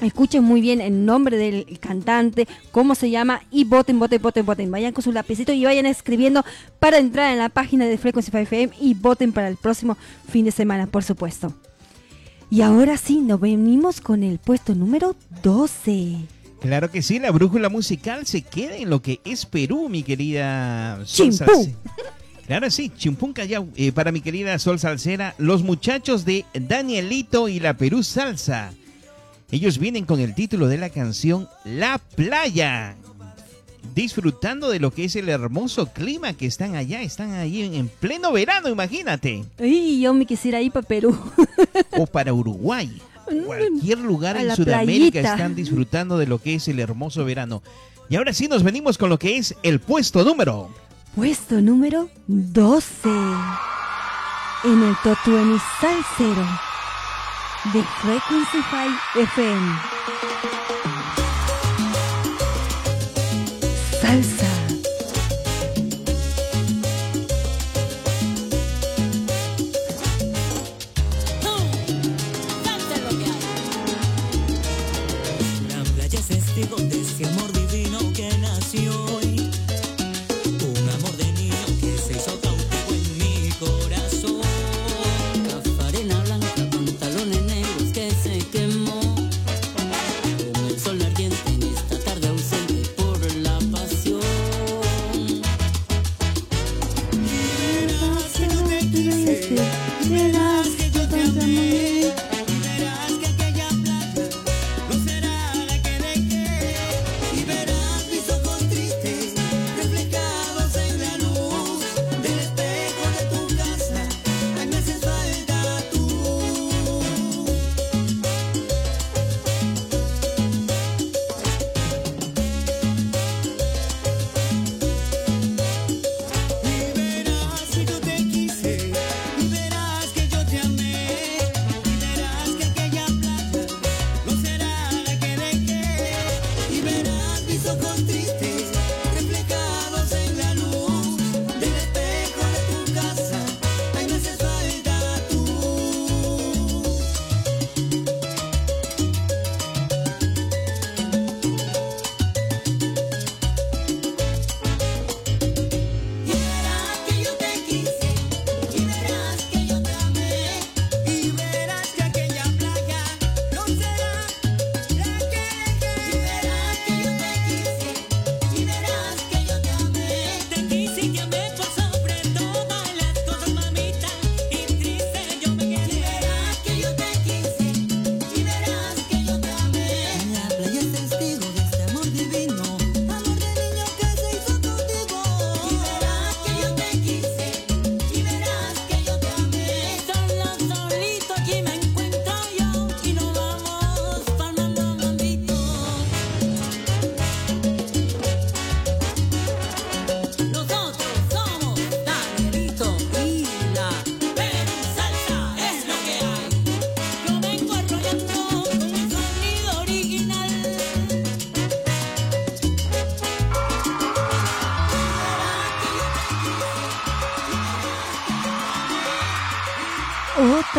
Escuchen muy bien el nombre del cantante, cómo se llama y voten, voten, voten, voten. Vayan con su lapicito y vayan escribiendo para entrar en la página de Frequency 5 FM y voten para el próximo fin de semana, por supuesto. Y ahora sí, nos venimos con el puesto número 12. Claro que sí, la brújula musical se queda en lo que es Perú, mi querida Sol Chimpú. Claro, sí, Chimpún Callao. Eh, para mi querida Sol Salsera, los muchachos de Danielito y la Perú Salsa. Ellos vienen con el título de la canción La Playa. Disfrutando de lo que es el hermoso clima que están allá. Están ahí en, en pleno verano, imagínate. Y yo me quisiera ir para Perú. O para Uruguay. Cualquier lugar A en Sudamérica playita. están disfrutando de lo que es el hermoso verano. Y ahora sí nos venimos con lo que es el puesto número. Puesto número 12. En el Top 20 Salsero de Frequency 5 FM. Salsa.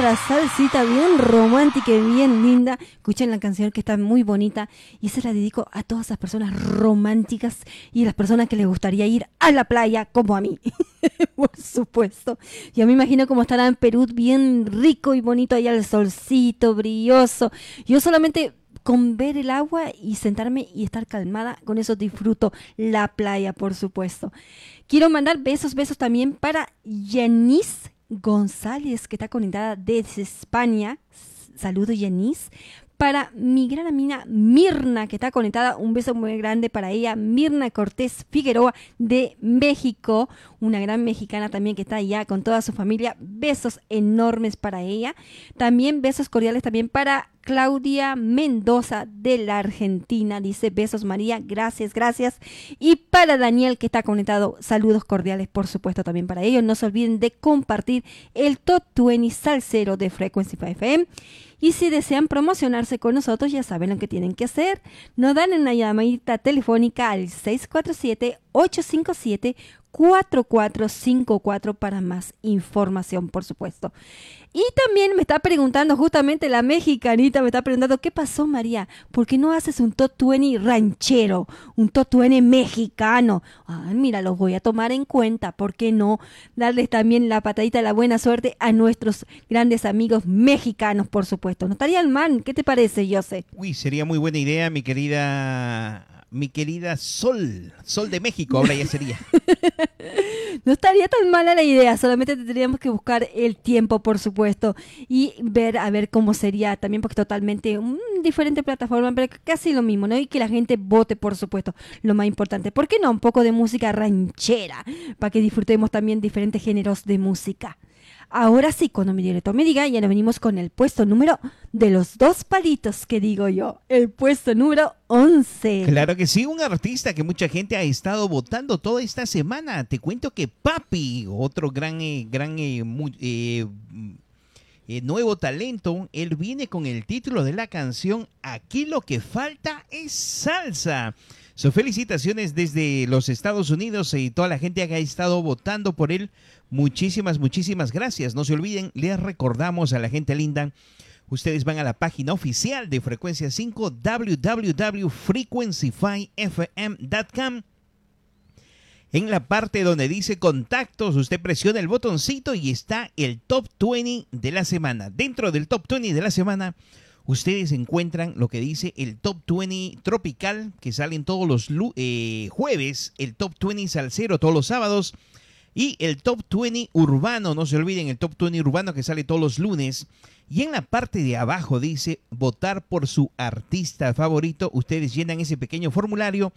Otra salsita bien romántica y bien linda. Escuchen la canción que está muy bonita y se la dedico a todas esas personas románticas y las personas que les gustaría ir a la playa como a mí. Por supuesto. Yo me imagino cómo estará en Perú bien rico y bonito allá el solcito, brilloso. Yo solamente con ver el agua y sentarme y estar calmada, con eso disfruto la playa, por supuesto. Quiero mandar besos, besos también para Yanis González, que está conectada desde España. Saludos, Yanis. Para mi gran amiga Mirna, que está conectada, un beso muy grande para ella. Mirna Cortés Figueroa de México, una gran mexicana también que está allá con toda su familia. Besos enormes para ella. También besos cordiales también para Claudia Mendoza de la Argentina. Dice besos María, gracias, gracias. Y para Daniel que está conectado, saludos cordiales por supuesto también para ellos. No se olviden de compartir el Top 20 Salsero de Frequency 5 FM. Y si desean promocionarse con nosotros, ya saben lo que tienen que hacer. Nos dan una llamadita telefónica al 4454 para más información, por supuesto. Y también me está preguntando, justamente la mexicanita me está preguntando, ¿qué pasó María? ¿Por qué no haces un 20 ranchero? Un 20 mexicano. Ay, mira, los voy a tomar en cuenta. ¿Por qué no darles también la patadita de la buena suerte a nuestros grandes amigos mexicanos, por supuesto? No estaría mal. ¿Qué te parece, Jose? Uy, sería muy buena idea, mi querida mi querida Sol, Sol de México, ahora ya sería. No estaría tan mala la idea, solamente tendríamos que buscar el tiempo, por supuesto, y ver a ver cómo sería también, porque totalmente un diferente plataforma, pero casi lo mismo, ¿no? Y que la gente vote, por supuesto, lo más importante. ¿Por qué no? Un poco de música ranchera, para que disfrutemos también diferentes géneros de música. Ahora sí, cuando mi director me diga, ya nos venimos con el puesto número de los dos palitos que digo yo. El puesto número 11. Claro que sí, un artista que mucha gente ha estado votando toda esta semana. Te cuento que Papi, otro gran, eh, gran eh, mu- eh, eh, nuevo talento, él viene con el título de la canción Aquí lo que falta es salsa. So, felicitaciones desde los Estados Unidos y toda la gente que ha estado votando por él. Muchísimas, muchísimas gracias. No se olviden, les recordamos a la gente linda. Ustedes van a la página oficial de Frecuencia 5, www.frequencyfyfm.com. En la parte donde dice contactos, usted presiona el botoncito y está el top 20 de la semana. Dentro del top 20 de la semana, ustedes encuentran lo que dice el top 20 tropical, que salen todos los eh, jueves, el top 20 salsero todos los sábados y el top 20 urbano. No se olviden, el top 20 urbano que sale todos los lunes. Y en la parte de abajo dice votar por su artista favorito. Ustedes llenan ese pequeño formulario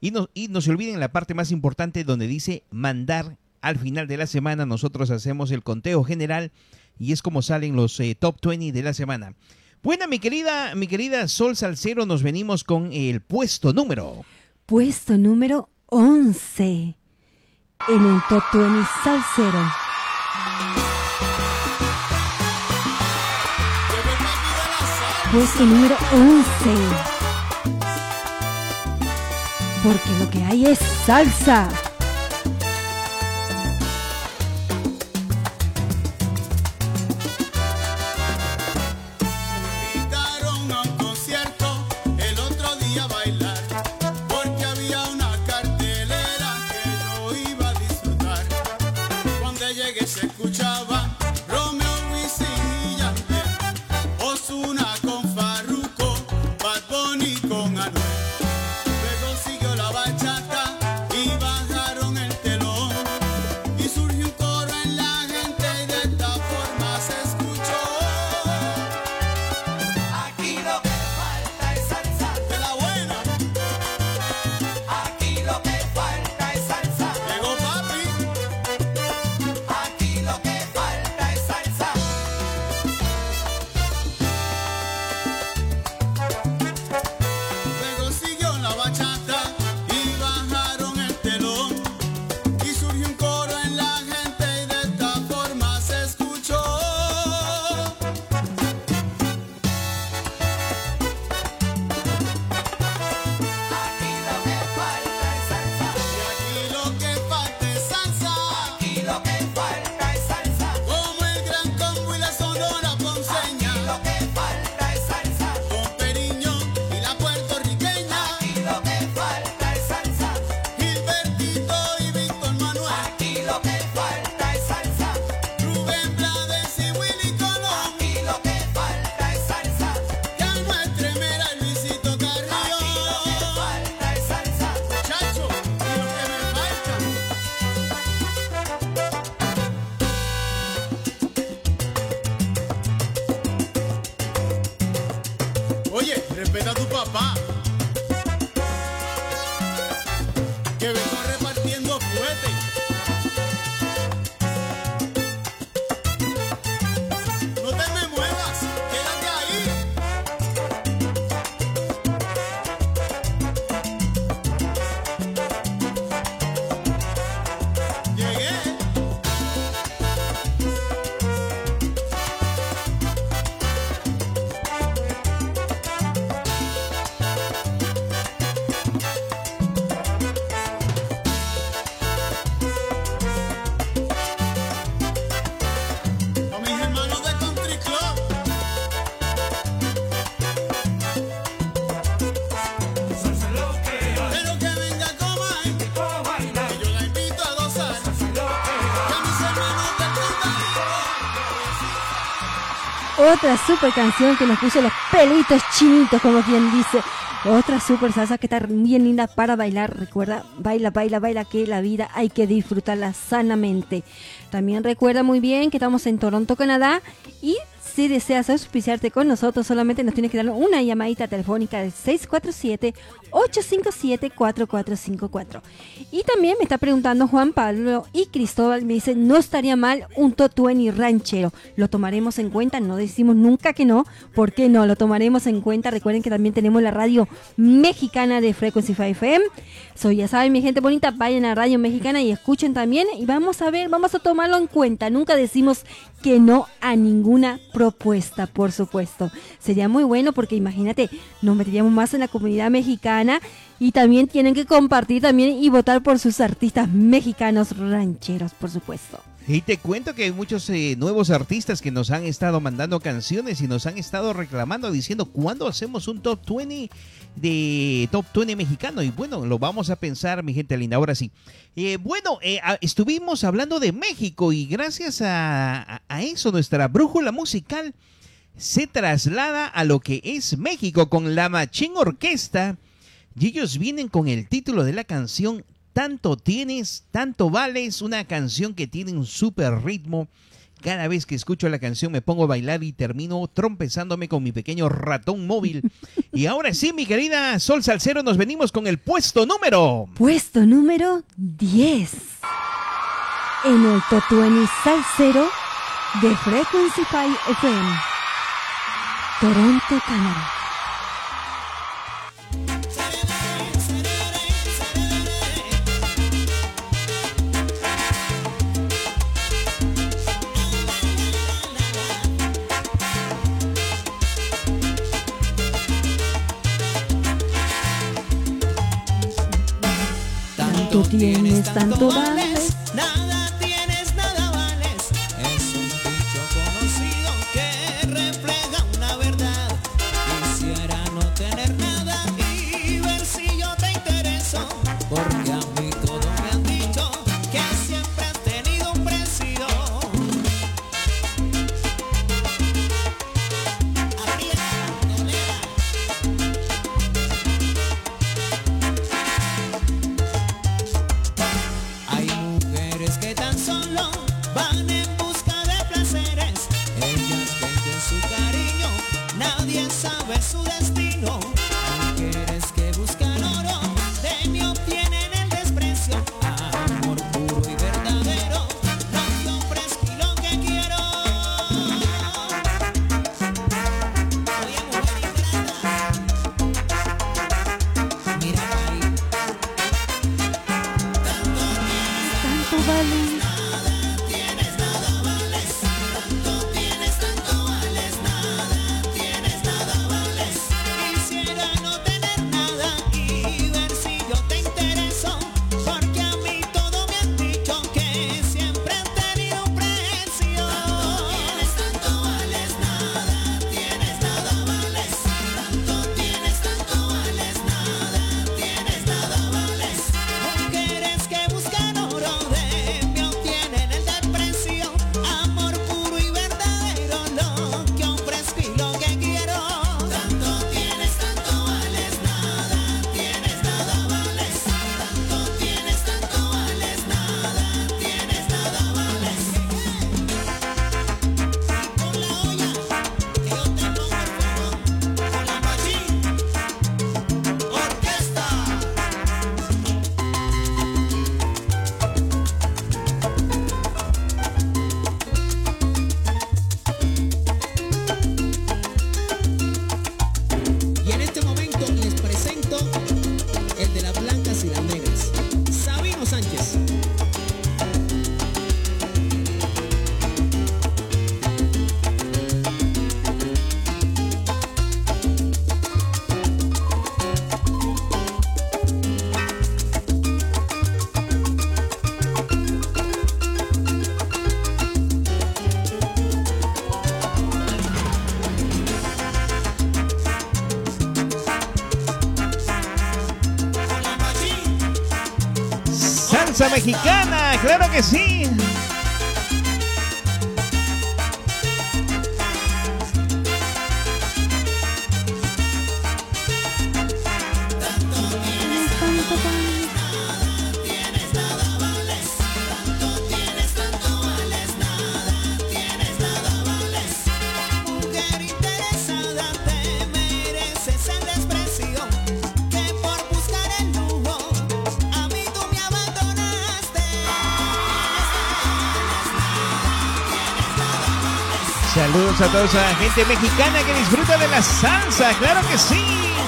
y no, y no se olviden la parte más importante donde dice mandar al final de la semana. Nosotros hacemos el conteo general y es como salen los eh, top 20 de la semana. Buena, mi querida, mi querida Sol Salcero, nos venimos con el puesto número. Puesto número 11. En el Top 20 Salsero. Puesto número 11. Porque lo que hay es salsa. Otra super canción que nos puso los pelitos chinitos, como quien dice. Otra super salsa que está bien linda para bailar. Recuerda, baila, baila, baila, que la vida hay que disfrutarla sanamente. También recuerda muy bien que estamos en Toronto, Canadá. Si deseas auspiciarte con nosotros, solamente nos tienes que dar una llamadita telefónica del 647-857-4454. Y también me está preguntando Juan Pablo y Cristóbal, me dice, no estaría mal un Totueni ranchero. Lo tomaremos en cuenta, no decimos nunca que no. ¿Por qué no? Lo tomaremos en cuenta. Recuerden que también tenemos la radio mexicana de Frequency 5 FM. So, ya saben, mi gente bonita, vayan a Radio Mexicana y escuchen también. Y vamos a ver, vamos a tomarlo en cuenta. Nunca decimos que no a ninguna propuesta, por supuesto. Sería muy bueno porque imagínate, nos meteríamos más en la comunidad mexicana y también tienen que compartir también y votar por sus artistas mexicanos rancheros, por supuesto. Y te cuento que hay muchos eh, nuevos artistas que nos han estado mandando canciones y nos han estado reclamando diciendo cuándo hacemos un top 20 de top 20 mexicano. Y bueno, lo vamos a pensar, mi gente linda. Ahora sí. Eh, bueno, eh, a- estuvimos hablando de México y gracias a, a- eso nuestra brújula musical se traslada a lo que es México con la Machín Orquesta. Y ellos vienen con el título de la canción Tanto tienes, tanto vales, una canción que tiene un súper ritmo. Cada vez que escucho la canción me pongo a bailar y termino trompezándome con mi pequeño ratón móvil. Y ahora sí, mi querida Sol Salcero, nos venimos con el puesto número. Puesto número 10. En el Totueni Salsero de Frequency 5 FM. Toronto, Canadá. Tanto tienes, tanto vales. Mexicana, claro que sí. Toda la gente mexicana que disfruta de la salsa, claro que sí.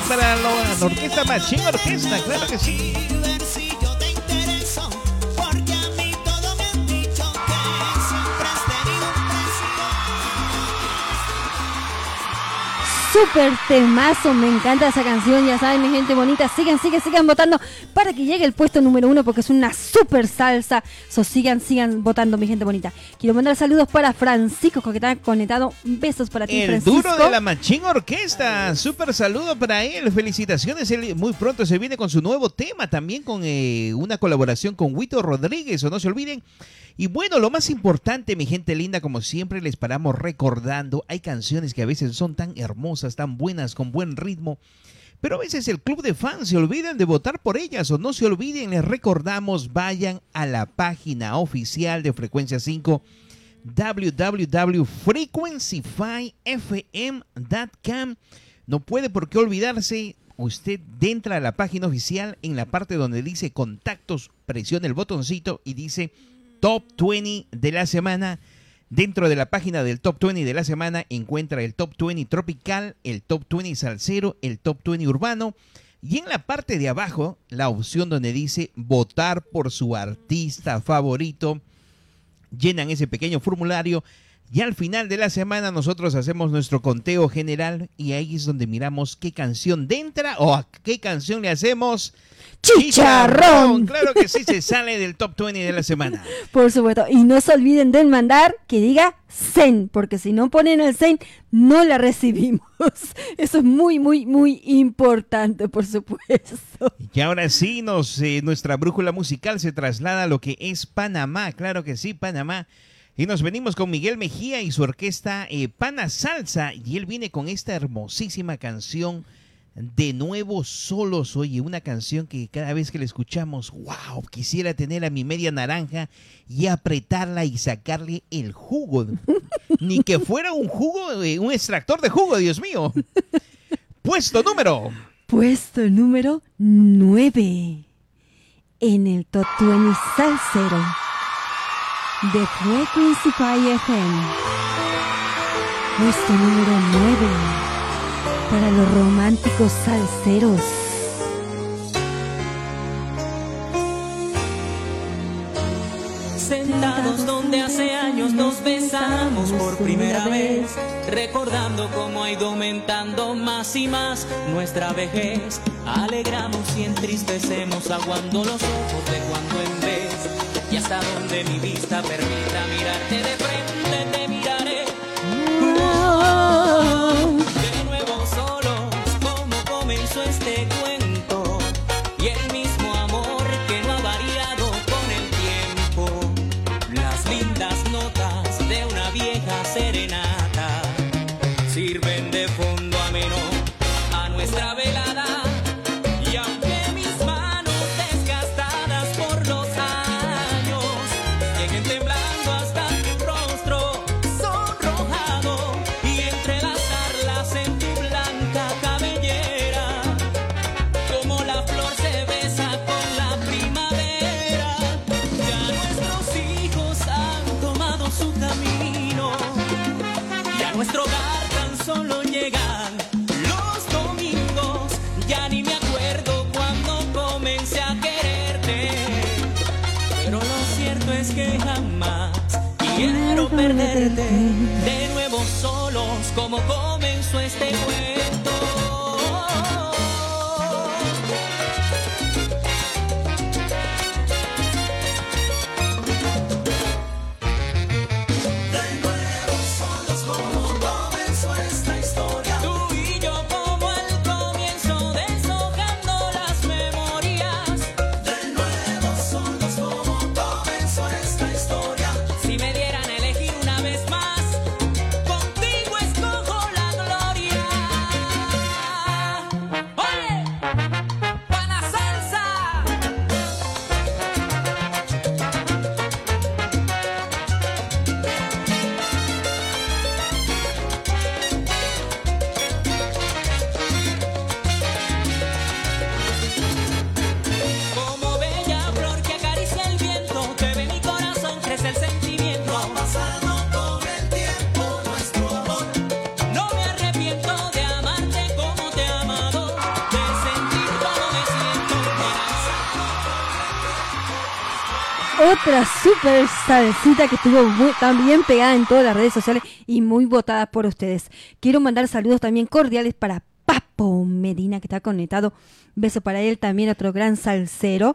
Para lo- la orquesta Machín Orquesta, claro que sí. Super temazo, me encanta esa canción, ya saben mi gente bonita, sigan, sigan, sigan votando para que llegue el puesto número uno porque es una super salsa, so sigan, sigan votando mi gente bonita. Quiero mandar saludos para Francisco que está conectado, besos para ti El Francisco. duro de la Machín Orquesta. Súper saludo para él. Felicitaciones. Él muy pronto se viene con su nuevo tema, también con eh, una colaboración con Huito Rodríguez, o no se olviden. Y bueno, lo más importante, mi gente linda, como siempre les paramos recordando, hay canciones que a veces son tan hermosas, tan buenas, con buen ritmo. Pero a veces el club de fans se olvidan de votar por ellas o no se olviden, les recordamos, vayan a la página oficial de Frecuencia 5 www.frequencyfyfm.com. No puede por qué olvidarse. Usted entra a la página oficial en la parte donde dice contactos, presiona el botoncito y dice Top 20 de la semana. Dentro de la página del Top 20 de la semana encuentra el Top 20 tropical, el Top 20 salsero, el Top 20 urbano. Y en la parte de abajo, la opción donde dice votar por su artista favorito llenan ese pequeño formulario y al final de la semana nosotros hacemos nuestro conteo general y ahí es donde miramos qué canción entra o a qué canción le hacemos Chicharrón. Claro que sí, se sale del top 20 de la semana. Por supuesto, y no se olviden de mandar que diga Zen, porque si no ponen el Zen, no la recibimos. Eso es muy, muy, muy importante, por supuesto. Y ahora sí, nos, eh, nuestra brújula musical se traslada a lo que es Panamá. Claro que sí, Panamá. Y nos venimos con Miguel Mejía y su orquesta eh, Pana Salsa. Y él viene con esta hermosísima canción. De nuevo solos, oye, una canción que cada vez que la escuchamos, wow, quisiera tener a mi media naranja y apretarla y sacarle el jugo. Ni que fuera un jugo, eh, un extractor de jugo, Dios mío. Puesto número. Puesto número 9 en el Top 20 Salsero de Frequency Fire FM. Puesto número 9 para los románticos salseros. Sentados donde hace años nos besamos por primera vez, recordando cómo ha ido aumentando más y más nuestra vejez. Alegramos y entristecemos, aguando los ojos de cuando en vez. Y hasta donde mi vista permita mirarte de frente, De nuevo solos como comenzó este cuento. Salsita que estuvo muy- también pegada en todas las redes sociales y muy votada por ustedes. Quiero mandar saludos también cordiales para Papo Medina que está conectado. Beso para él también, otro gran salsero.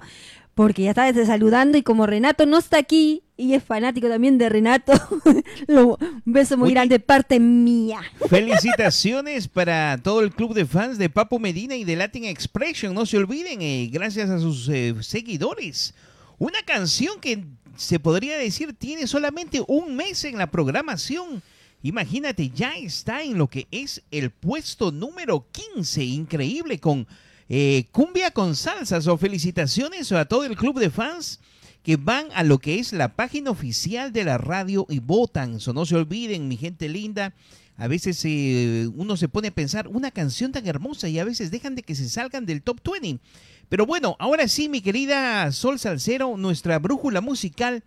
Porque ya está desde saludando y como Renato no está aquí y es fanático también de Renato, lo- un beso muy grande de parte mía. Felicitaciones para todo el club de fans de Papo Medina y de Latin Expression. No se olviden, eh, gracias a sus eh, seguidores. Una canción que se podría decir tiene solamente un mes en la programación. Imagínate, ya está en lo que es el puesto número 15. Increíble con eh, Cumbia con Salsas. O felicitaciones a todo el club de fans que van a lo que es la página oficial de la radio y votan. So, no se olviden, mi gente linda. A veces eh, uno se pone a pensar una canción tan hermosa y a veces dejan de que se salgan del top 20. Pero bueno, ahora sí, mi querida Sol Salcero, nuestra brújula musical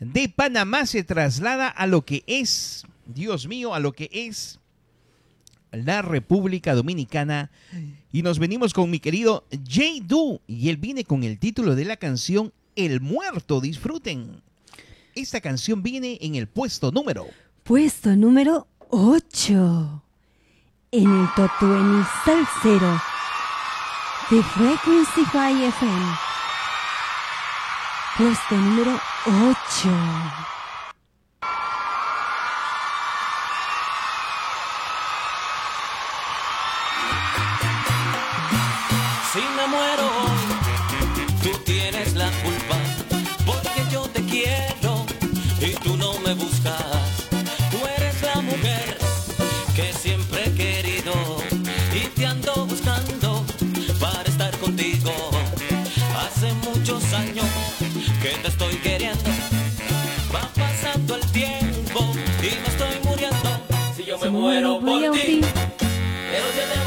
de Panamá se traslada a lo que es, Dios mío, a lo que es la República Dominicana. Y nos venimos con mi querido Jay Du. Y él viene con el título de la canción El Muerto. Disfruten. Esta canción viene en el puesto número. Puesto número 8 en el Top 20 Salsero de Frequency High FM. Puesto número 8. Que te estoy queriendo, va pasando el tiempo y me estoy muriendo. Si yo me muero por ti. De noche te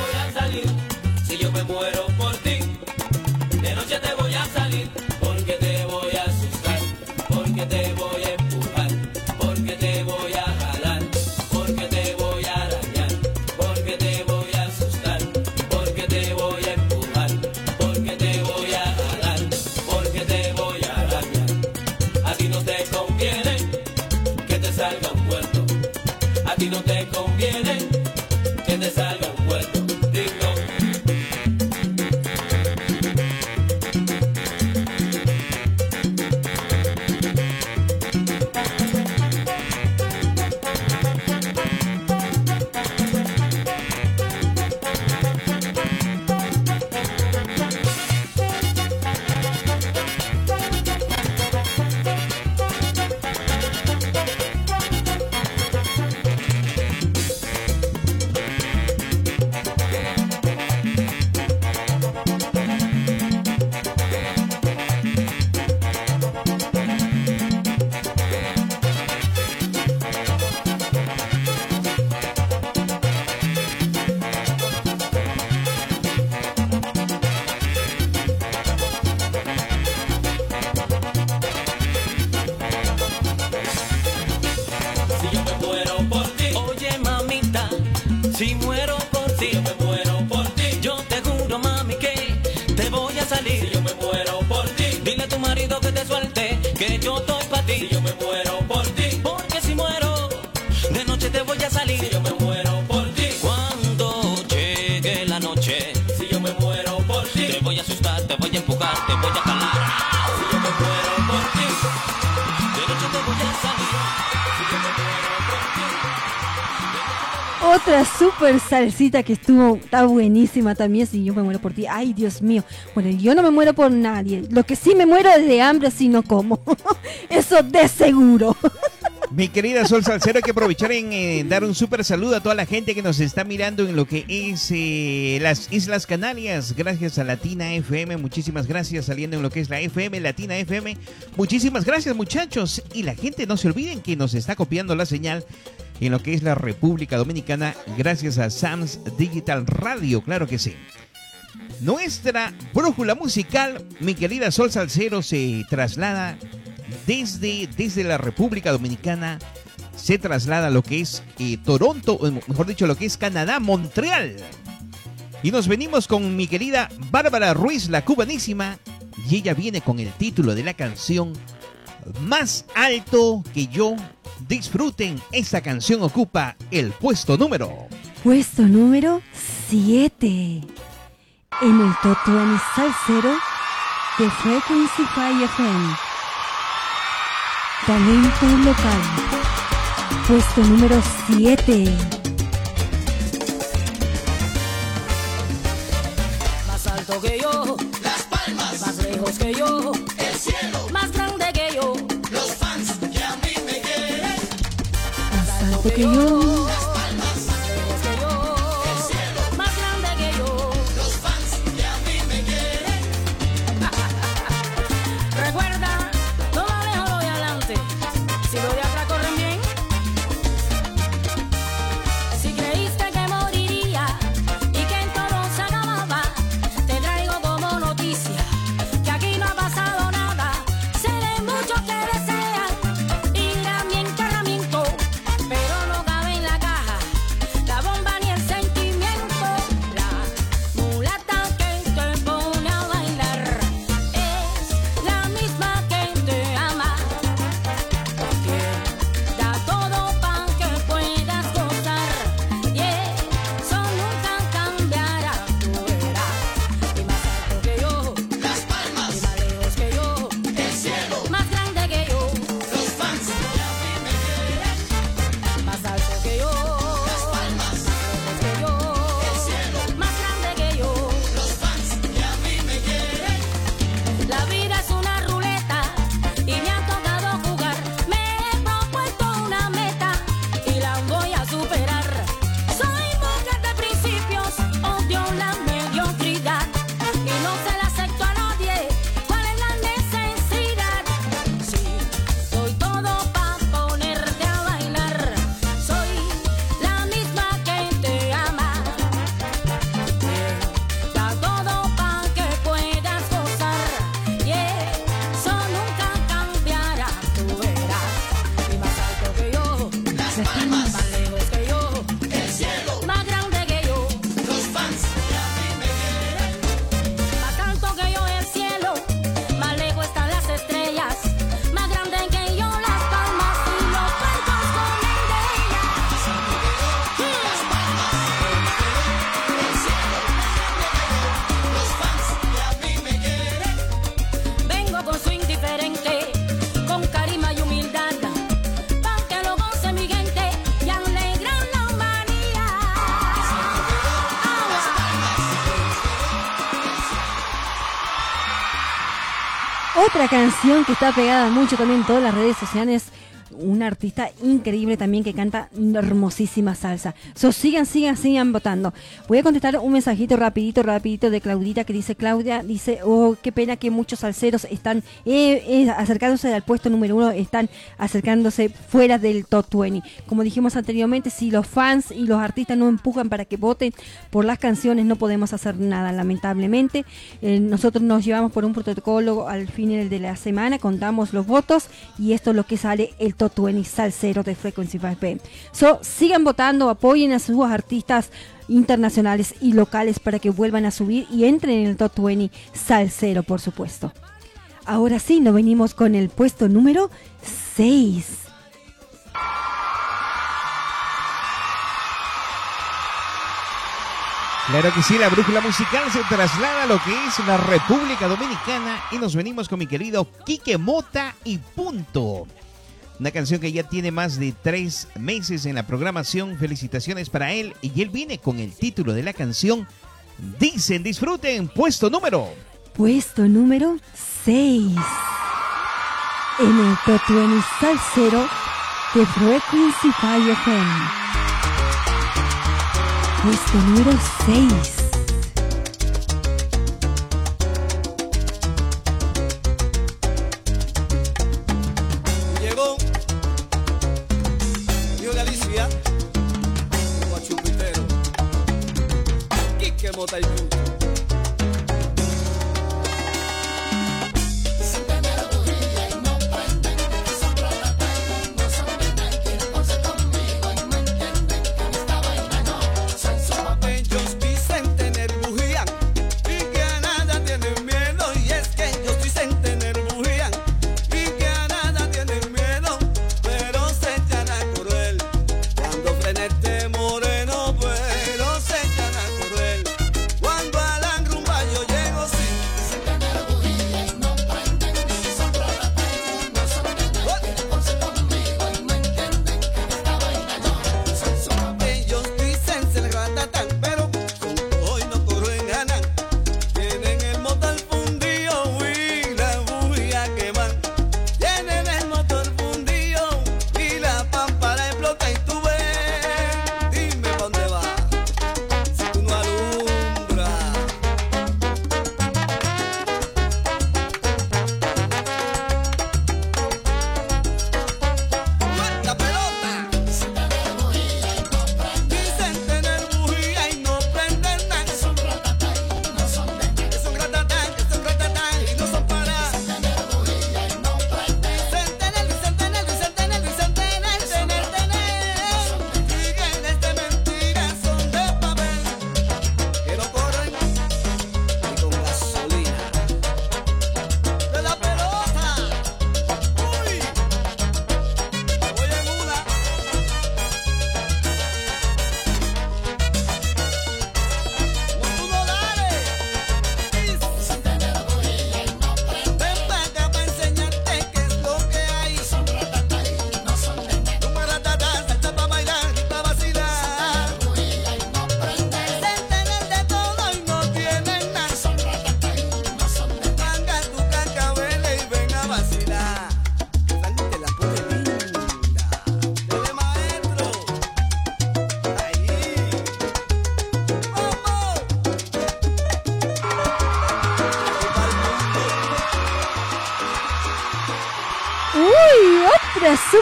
Otra super salsita que estuvo, está buenísima también, si yo me muero por ti. Ay, Dios mío. Bueno, yo no me muero por nadie. Lo que sí me muero es de hambre si no como. Eso de seguro. Mi querida Sol Salcero, hay que aprovechar en eh, dar un súper saludo a toda la gente que nos está mirando en lo que es eh, las Islas Canarias. Gracias a Latina FM, muchísimas gracias saliendo en lo que es la FM, Latina FM. Muchísimas gracias muchachos. Y la gente no se olviden que nos está copiando la señal en lo que es la República Dominicana gracias a Sam's Digital Radio, claro que sí. Nuestra brújula musical, mi querida Sol Salcero, se traslada desde, desde la República Dominicana, se traslada a lo que es eh, Toronto, o mejor dicho, lo que es Canadá, Montreal. Y nos venimos con mi querida Bárbara Ruiz, la cubanísima, y ella viene con el título de la canción Más alto que yo. Disfruten, esta canción ocupa el puesto número. Puesto número 7. En el Top 20 Salsero de Frequency Fire FM. Talento local. Puesto número 7. Más alto que yo, las palmas. Más lejos que yo, Más alto que yo. Otra canción que está pegada mucho también en todas las redes sociales. Una artista increíble también que canta hermosísima salsa. Sigan, sigan, sigan votando. Voy a contestar un mensajito rapidito, rapidito de Claudita que dice, Claudia, dice, oh, qué pena que muchos salseros están eh, eh, acercándose al puesto número uno, están acercándose fuera del top 20. Como dijimos anteriormente, si los fans y los artistas no empujan para que voten por las canciones, no podemos hacer nada, lamentablemente. Eh, nosotros nos llevamos por un protocolo al final de la semana, contamos los votos y esto es lo que sale el top 20 salsero de Frequency 5 So, sigan votando, apoyen a sus artistas internacionales y locales para que vuelvan a subir y entren en el top 20 salsero, por supuesto. Ahora sí, nos venimos con el puesto número 6. Claro que sí, la brújula musical se traslada a lo que es la República Dominicana y nos venimos con mi querido Quique Mota y punto. Una canción que ya tiene más de tres meses en la programación. Felicitaciones para él. Y él viene con el título de la canción. Dicen, disfruten, puesto número. Puesto número 6. En el top 20 salsero de Frequency Fire FM. Puesto número 6.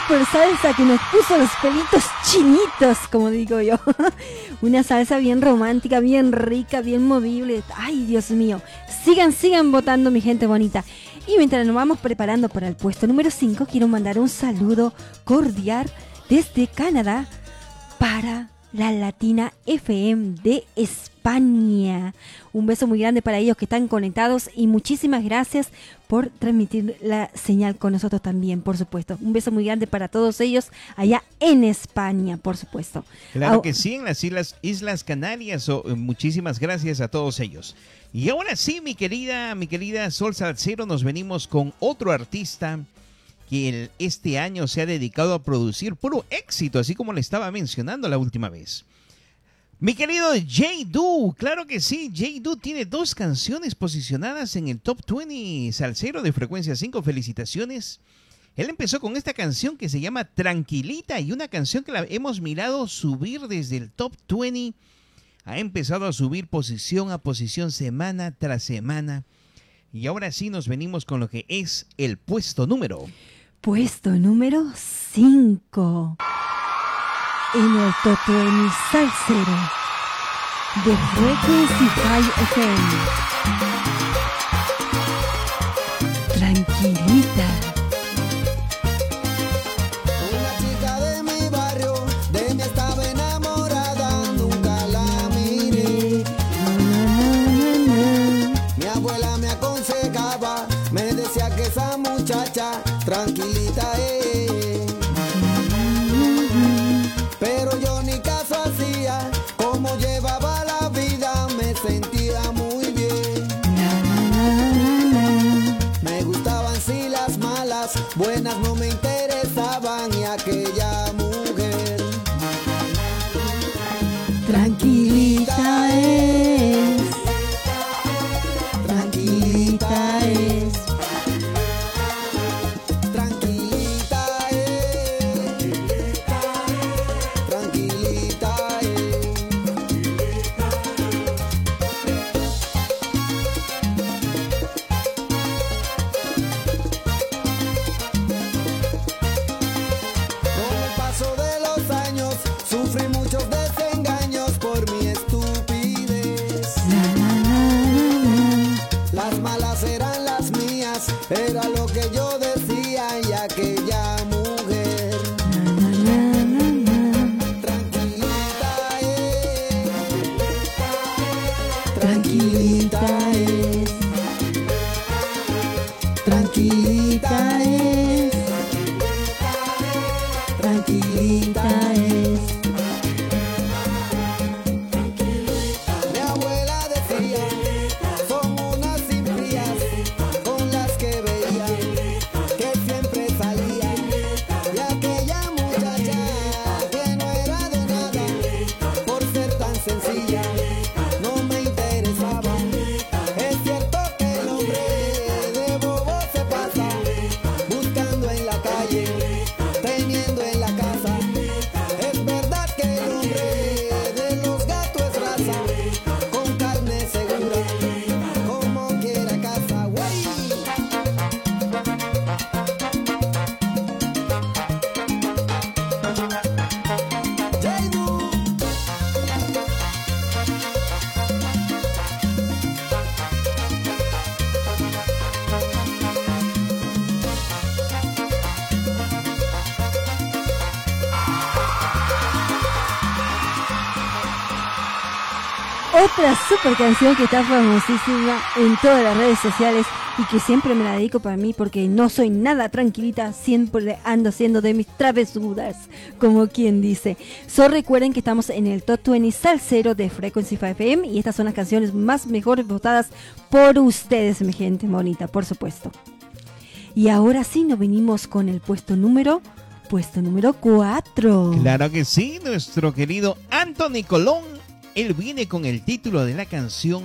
Super salsa que nos puso los pelitos chinitos, como digo yo. Una salsa bien romántica, bien rica, bien movible. Ay, Dios mío. Sigan, sigan votando, mi gente bonita. Y mientras nos vamos preparando para el puesto número 5, quiero mandar un saludo cordial desde Canadá para la Latina FM de España. Un beso muy grande para ellos que están conectados y muchísimas gracias por transmitir la señal con nosotros también, por supuesto. Un beso muy grande para todos ellos allá en España, por supuesto. Claro que sí, en las Islas, Islas Canarias. eh, muchísimas gracias a todos ellos. Y ahora sí, mi querida, mi querida Sol Salcero, nos venimos con otro artista que el- este año se ha dedicado a producir puro éxito, así como le estaba mencionando la última vez. Mi querido Jay Du, claro que sí, Jay Du tiene dos canciones posicionadas en el top 20 salsero de frecuencia 5, felicitaciones. Él empezó con esta canción que se llama Tranquilita y una canción que la hemos mirado subir desde el top 20. Ha empezado a subir posición a posición semana tras semana. Y ahora sí nos venimos con lo que es el puesto número. Puesto número 5. En el 20 Salsero de Frequency 5 FM. Tranquilita. Buenas no me interesaban y aquella. Super canción que está famosísima en todas las redes sociales y que siempre me la dedico para mí porque no soy nada tranquilita, siempre ando haciendo de mis travesuras, como quien dice. Solo recuerden que estamos en el Top 20 Salsero de Frequency 5 FM y estas son las canciones más mejores votadas por ustedes, mi gente bonita, por supuesto. Y ahora sí nos venimos con el puesto número, puesto número 4. Claro que sí, nuestro querido Anthony Colón. Él viene con el título de la canción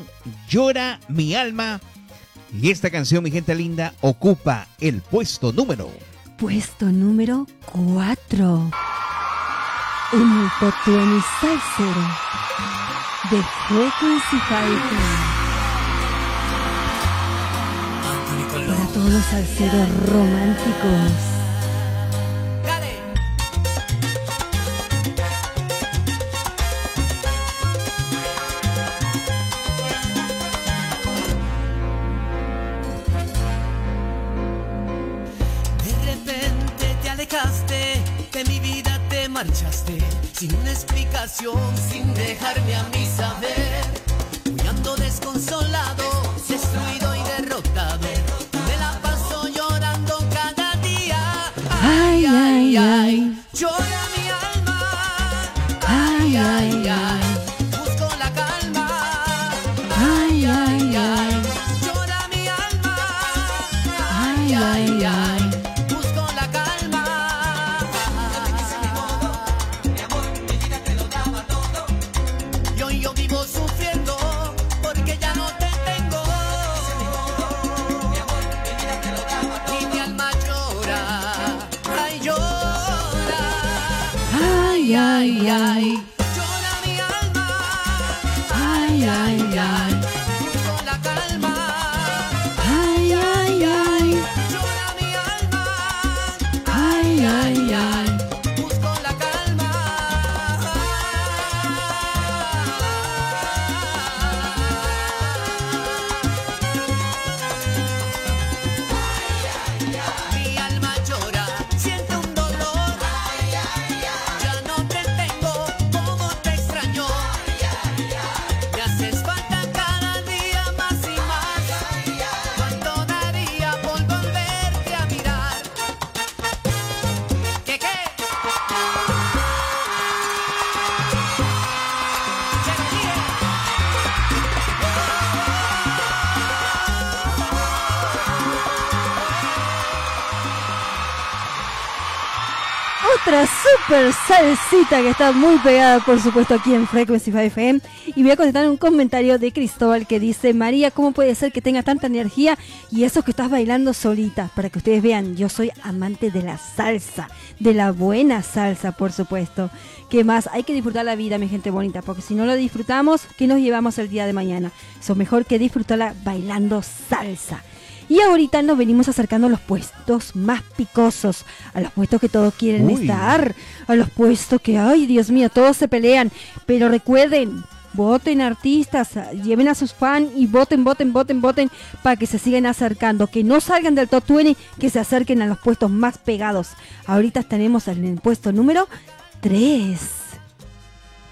Llora mi alma. Y esta canción, mi gente linda, ocupa el puesto número. Puesto número 4. En el Top 20 Salsero de Frequency 5 Para todos los salseros románticos. Sin una explicación, sin dejarme a mí saber. Que está muy pegada, por supuesto, aquí en Frequency 5 FM. Y voy a contestar un comentario de Cristóbal que dice: María, ¿cómo puede ser que tenga tanta energía y eso que estás bailando solita? Para que ustedes vean, yo soy amante de la salsa, de la buena salsa, por supuesto. ¿Qué más? Hay que disfrutar la vida, mi gente bonita, porque si no lo disfrutamos, ¿qué nos llevamos el día de mañana? Eso mejor que disfrutarla bailando salsa. Y ahorita nos venimos acercando a los puestos más picosos, a los puestos que todos quieren Uy. estar, a los puestos que, ay Dios mío, todos se pelean. Pero recuerden, voten artistas, lleven a sus fans y voten, voten, voten, voten para que se sigan acercando, que no salgan del top 20, que se acerquen a los puestos más pegados. Ahorita tenemos en el puesto número 3.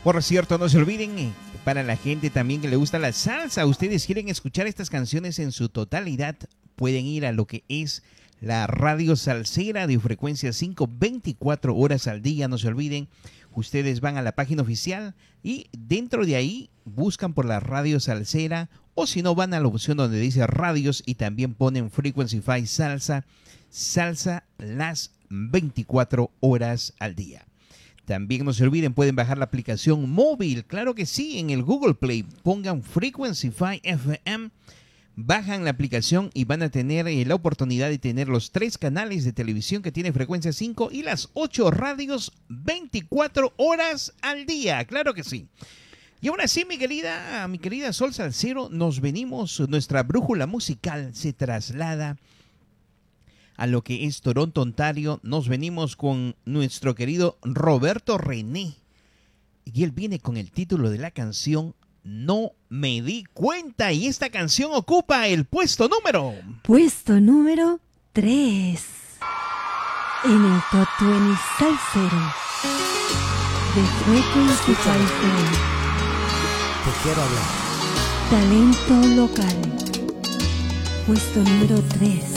Por cierto, no se olviden, eh, para la gente también que le gusta la salsa, ustedes quieren escuchar estas canciones en su totalidad, pueden ir a lo que es la radio salsera de frecuencia 5, 24 horas al día, no se olviden. Ustedes van a la página oficial y dentro de ahí buscan por la radio salsera o si no van a la opción donde dice radios y también ponen Frequency 5 salsa, salsa las 24 horas al día. También no se olviden, pueden bajar la aplicación móvil. Claro que sí, en el Google Play. Pongan Frequency 5 FM. Bajan la aplicación y van a tener eh, la oportunidad de tener los tres canales de televisión que tiene Frecuencia 5 y las ocho radios 24 horas al día. Claro que sí. Y aún así, mi querida, mi querida Sol Salcero, nos venimos, nuestra brújula musical se traslada a lo que es Toronto, Ontario. Nos venimos con nuestro querido Roberto René. Y él viene con el título de la canción No me di cuenta. Y esta canción ocupa el puesto número. Puesto número 3. En el top 20 salsero de Frequency 5 FM. Te quiero hablar. Talento local. Puesto número 3.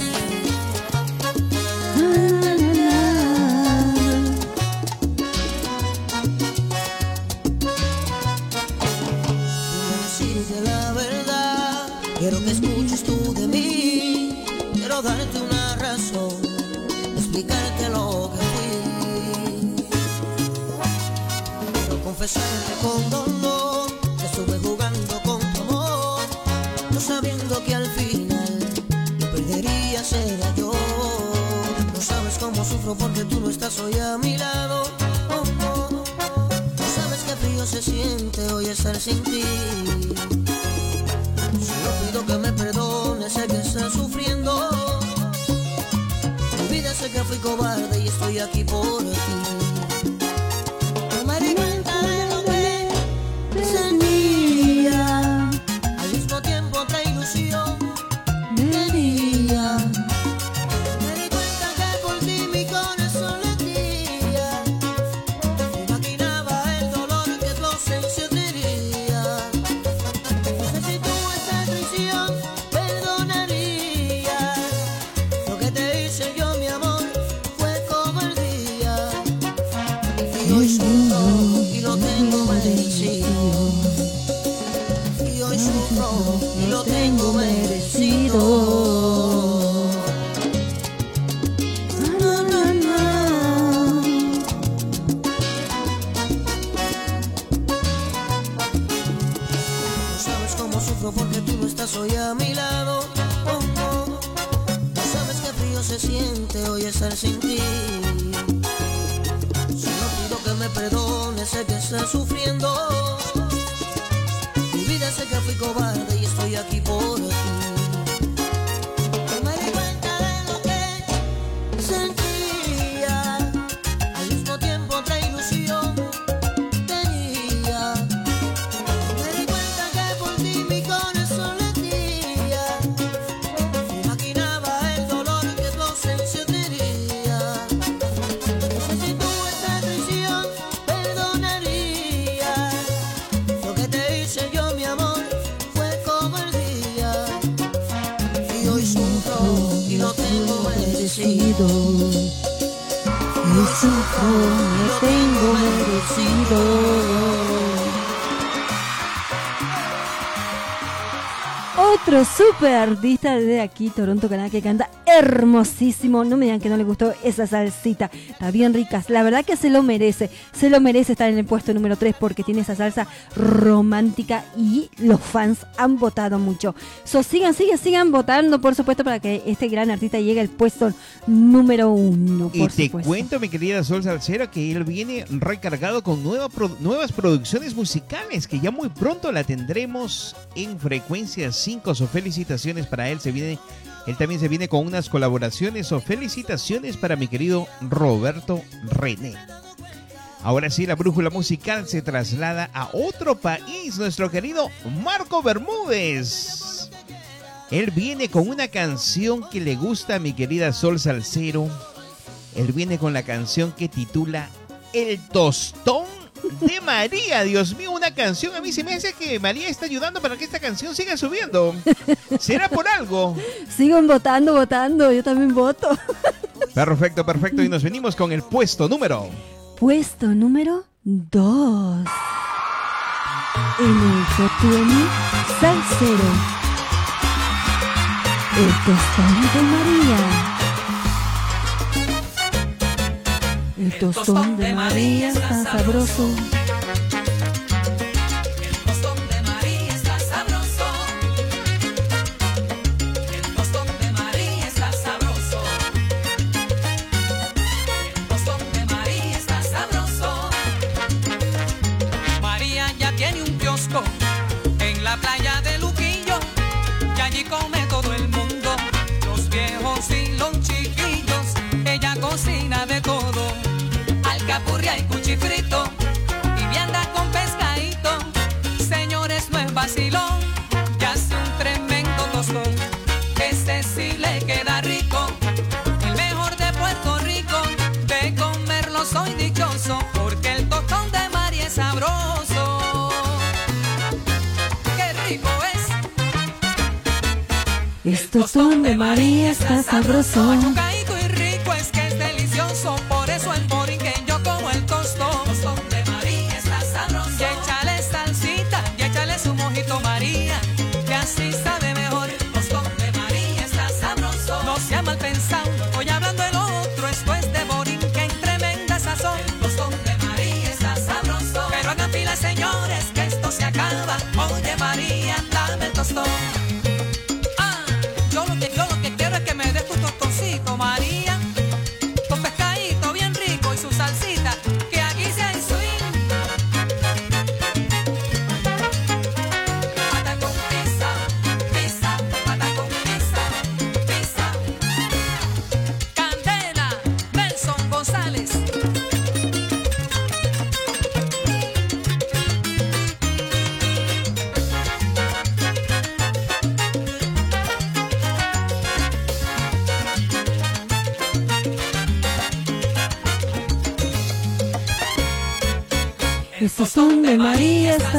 Tú no estás hoy a mi lado. Oh, oh. No sabes qué frío se siente hoy estar sin ti. Solo pido que me perdones, sé que estás sufriendo. Olvídese que fui cobarde y estoy aquí por ti. Otro super artista de aquí, Toronto, Canadá, que canta hermosísimo. No me digan que no le gustó esa salsita. Está bien ricas. La verdad que se lo merece. Se lo merece estar en el puesto número 3 porque tiene esa salsa romántica y los fans han votado mucho. So, sigan, sigan, sigan votando, por supuesto, para que este gran artista llegue al puesto número 1. Y te cuento, mi querida Sol Salcero, que él viene recargado con nueva pro- nuevas producciones musicales, que ya muy pronto la tendremos en Frecuencia 5. So, felicitaciones para él. Se viene, él también se viene con unas colaboraciones. O felicitaciones para mi querido Roberto René. Ahora sí, la brújula musical se traslada a otro país, nuestro querido Marco Bermúdez. Él viene con una canción que le gusta a mi querida Sol Salcero. Él viene con la canción que titula El Tostón de María. Dios mío, una canción. A mí se me hace que María está ayudando para que esta canción siga subiendo. ¿Será por algo? Sigan votando, votando. Yo también voto. Perfecto, perfecto. Y nos venimos con el puesto número. Puesto número 2. En el 20, Salsero. El tostón de María. El tostón de María está sabroso. Vacilón, ya hace un tremendo tostón. Ese sí le queda rico, el mejor de Puerto Rico. De comerlo soy dichoso porque el tostón de María es sabroso. ¡Qué rico es! El tostón de María está sabroso.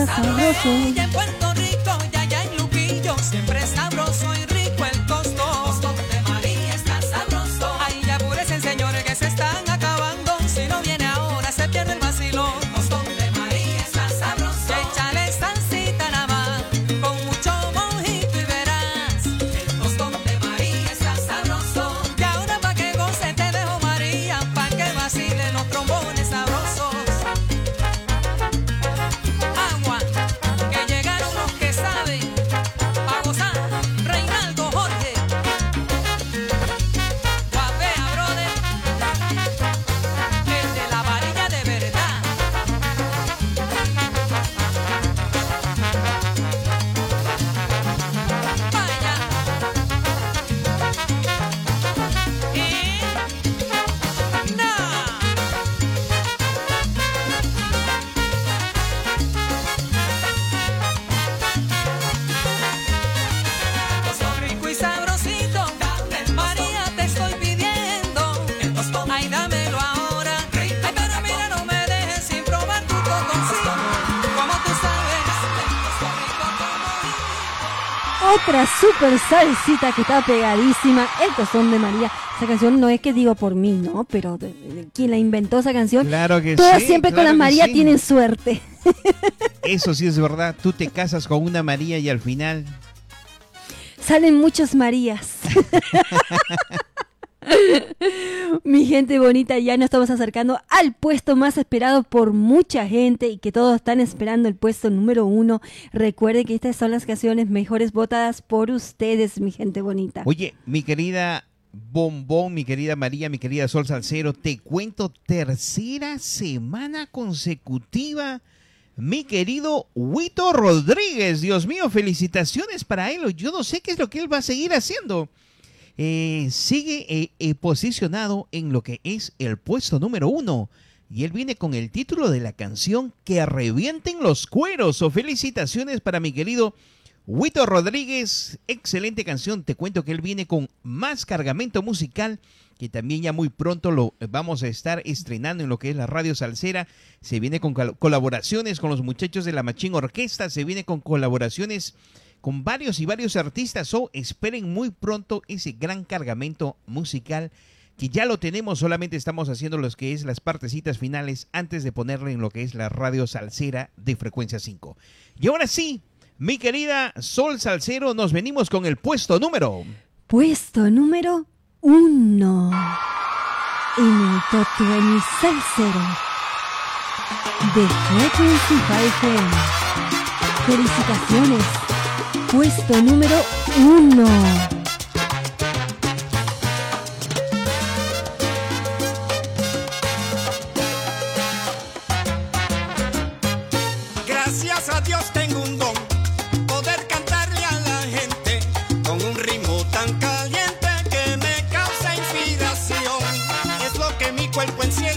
María está sabroso. Super salsita que está pegadísima, El Tostón de María. Esa canción no es que digo por mí, ¿no? Pero de- de- quien la inventó esa canción, Claro que todos sí, siempre con claro la que María sí. tienen suerte. Eso sí es verdad. Tú te casas con una María y al final Salen muchas Marías. Gente bonita, ya nos estamos acercando al puesto más esperado por mucha gente y que todos están esperando el puesto número uno. Recuerden que estas son las canciones mejores votadas por ustedes, mi gente bonita. Oye, mi querida Bombón, mi querida María, mi querida Sol Salcero, te cuento tercera semana consecutiva. Mi querido Huito Rodríguez, Dios mío, felicitaciones para él. Yo no sé qué es lo que él va a seguir haciendo. Eh, sigue eh, eh, posicionado en lo que es el puesto número uno. Y él viene con el título de la canción Que revienten los cueros. O felicitaciones para mi querido Huito Rodríguez, excelente canción. Te cuento que él viene con más cargamento musical, que también ya muy pronto lo vamos a estar estrenando en lo que es la radio salsera. Se viene con col- colaboraciones con los muchachos de la Machín Orquesta, se viene con colaboraciones con varios y varios artistas. O esperen muy pronto ese gran cargamento musical que ya lo tenemos, solamente estamos haciendo los que es las partecitas finales antes de ponerle en lo que es la radio salsera de frecuencia 5. Y ahora sí, mi querida Sol Salcero, nos venimos con el puesto número. Puesto número uno en el Top 20 Salsero de Frequency 5 FM. Felicitaciones. Puesto número uno. Gracias a Dios tengo un don, poder cantarle a la gente con un ritmo tan caliente que me causa inspiración. Es lo que mi cuerpo enciende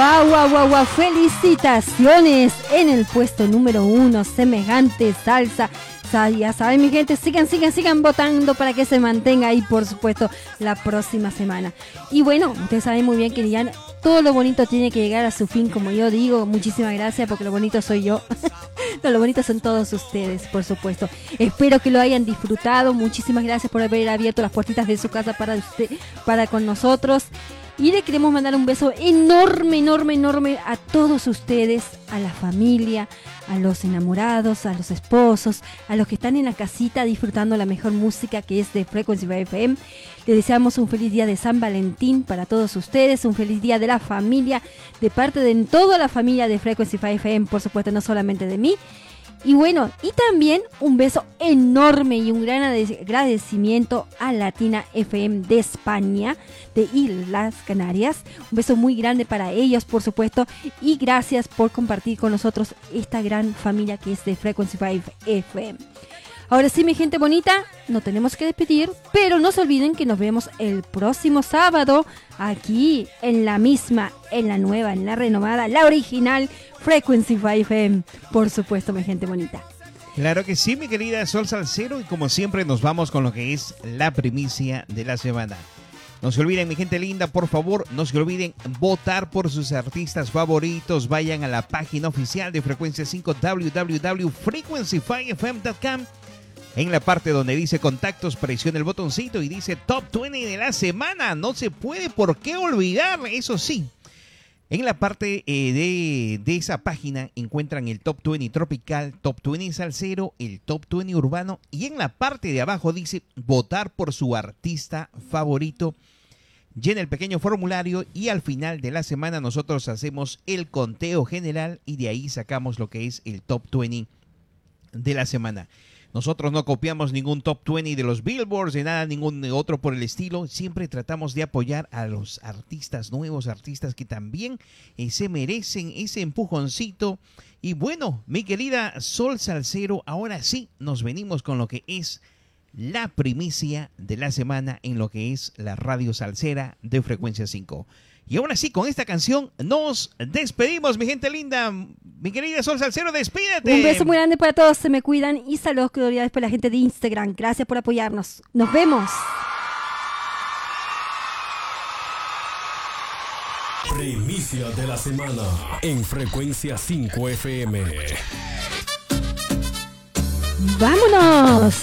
Wow, wow, wow, wow, felicitaciones en el puesto número uno, semejante salsa. Sa- Ya saben, mi gente, sigan, sigan, sigan votando para que se mantenga ahí, por supuesto, la próxima semana. Y bueno, ustedes saben muy bien que ya todo lo bonito tiene que llegar a su fin, como yo digo. Muchísimas gracias, porque lo bonito soy yo. no, lo bonito son todos ustedes, por supuesto. Espero que lo hayan disfrutado. Muchísimas gracias por haber abierto las puertitas de su casa para usted, para con nosotros. Le queremos mandar un beso enorme, enorme, enorme a todos ustedes, a la familia, a los enamorados, a los esposos, a los que están en la casita disfrutando la mejor música que es de Frequency FM. Les deseamos un feliz día de San Valentín para todos ustedes, un feliz día de la familia, de parte de toda la familia de Frequency 5 FM, por supuesto, no solamente de mí. Y bueno, y también un beso enorme y un gran ade- agradecimiento a Latina FM de España, de Islas Canarias. Un beso muy grande para ellos, por supuesto, y gracias por compartir con nosotros esta gran familia que es de Frequency 5 FM. Ahora sí, mi gente bonita, no tenemos que despedir, pero no se olviden que nos vemos el próximo sábado aquí en la misma, en la nueva, en la renovada, la original Frequency 5 FM. Por supuesto, mi gente bonita. Claro que sí, mi querida Sol Salcero, y como siempre nos vamos con lo que es la primicia de la semana. No se olviden, mi gente linda, por favor, no se olviden votar por sus artistas favoritos. Vayan a la página oficial de Frecuencia 5, www.frequency5fm.com. En la parte donde dice contactos, presione el botoncito y dice Top 20 de la semana. No se puede por qué olvidar, eso sí. En la parte eh, de, de esa página encuentran el Top 20 Tropical, Top 20 Salsero, el Top 20 Urbano y en la parte de abajo dice votar por su artista favorito. Llena el pequeño formulario y al final de la semana nosotros hacemos el conteo general y de ahí sacamos lo que es el Top 20 de la semana. Nosotros no copiamos ningún top 20 de los billboards, de nada, ningún otro por el estilo. Siempre tratamos de apoyar a los artistas nuevos, artistas que también eh, se merecen ese empujoncito. Y bueno, mi querida Sol Salcero, ahora sí nos venimos con lo que es la primicia de la semana en lo que es la radio salsera de frecuencia 5. Y ahora sí, con esta canción nos despedimos, mi gente linda. Mi querida Sol Salcero, despídete. Un beso muy grande para todos, se me cuidan y saludos cordiales para la gente de Instagram. Gracias por apoyarnos. Nos vemos. Primicia de la semana en frecuencia 5 FM. ¡Vámonos!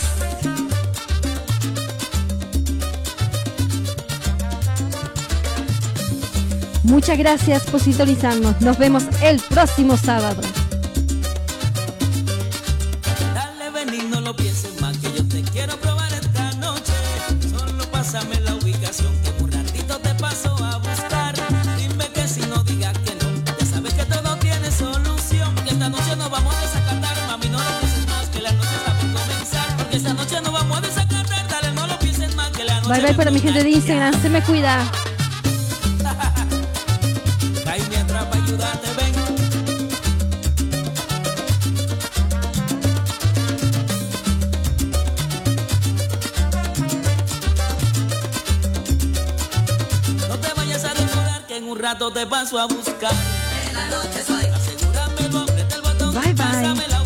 Muchas gracias por sintonizarnos. Nos vemos el próximo sábado. Dale, ven y no lo pienses más, que yo te quiero probar esta noche. Solo pásame la ubicación, que un ratito te paso a buscar. Dime que si no digas que no, ya sabes que todo tiene solución. Que esta noche nos vamos a desacatar, mami, no lo pienses más, que la noche está por comenzar. Porque esta noche nos vamos a desacatar, dale, no lo pienses más, que la noche Bye bye para mi gente de Instagram. Se me cuida. Ayudarte, ven. No te vayas a demorar que en un rato te paso a buscar. En la noche soy. Asegúrame, tú aprieta el botón. Bye, bye.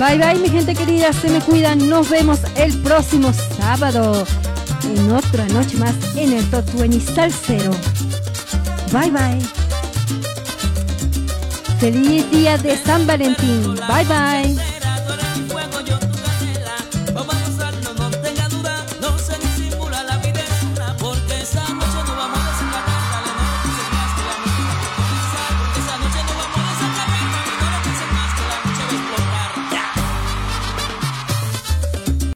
Bye bye mi gente querida, se me cuidan. Nos vemos el próximo sábado en otra noche más en el Top 20 Salsero. Bye bye. Feliz día de San Valentín. Bye bye.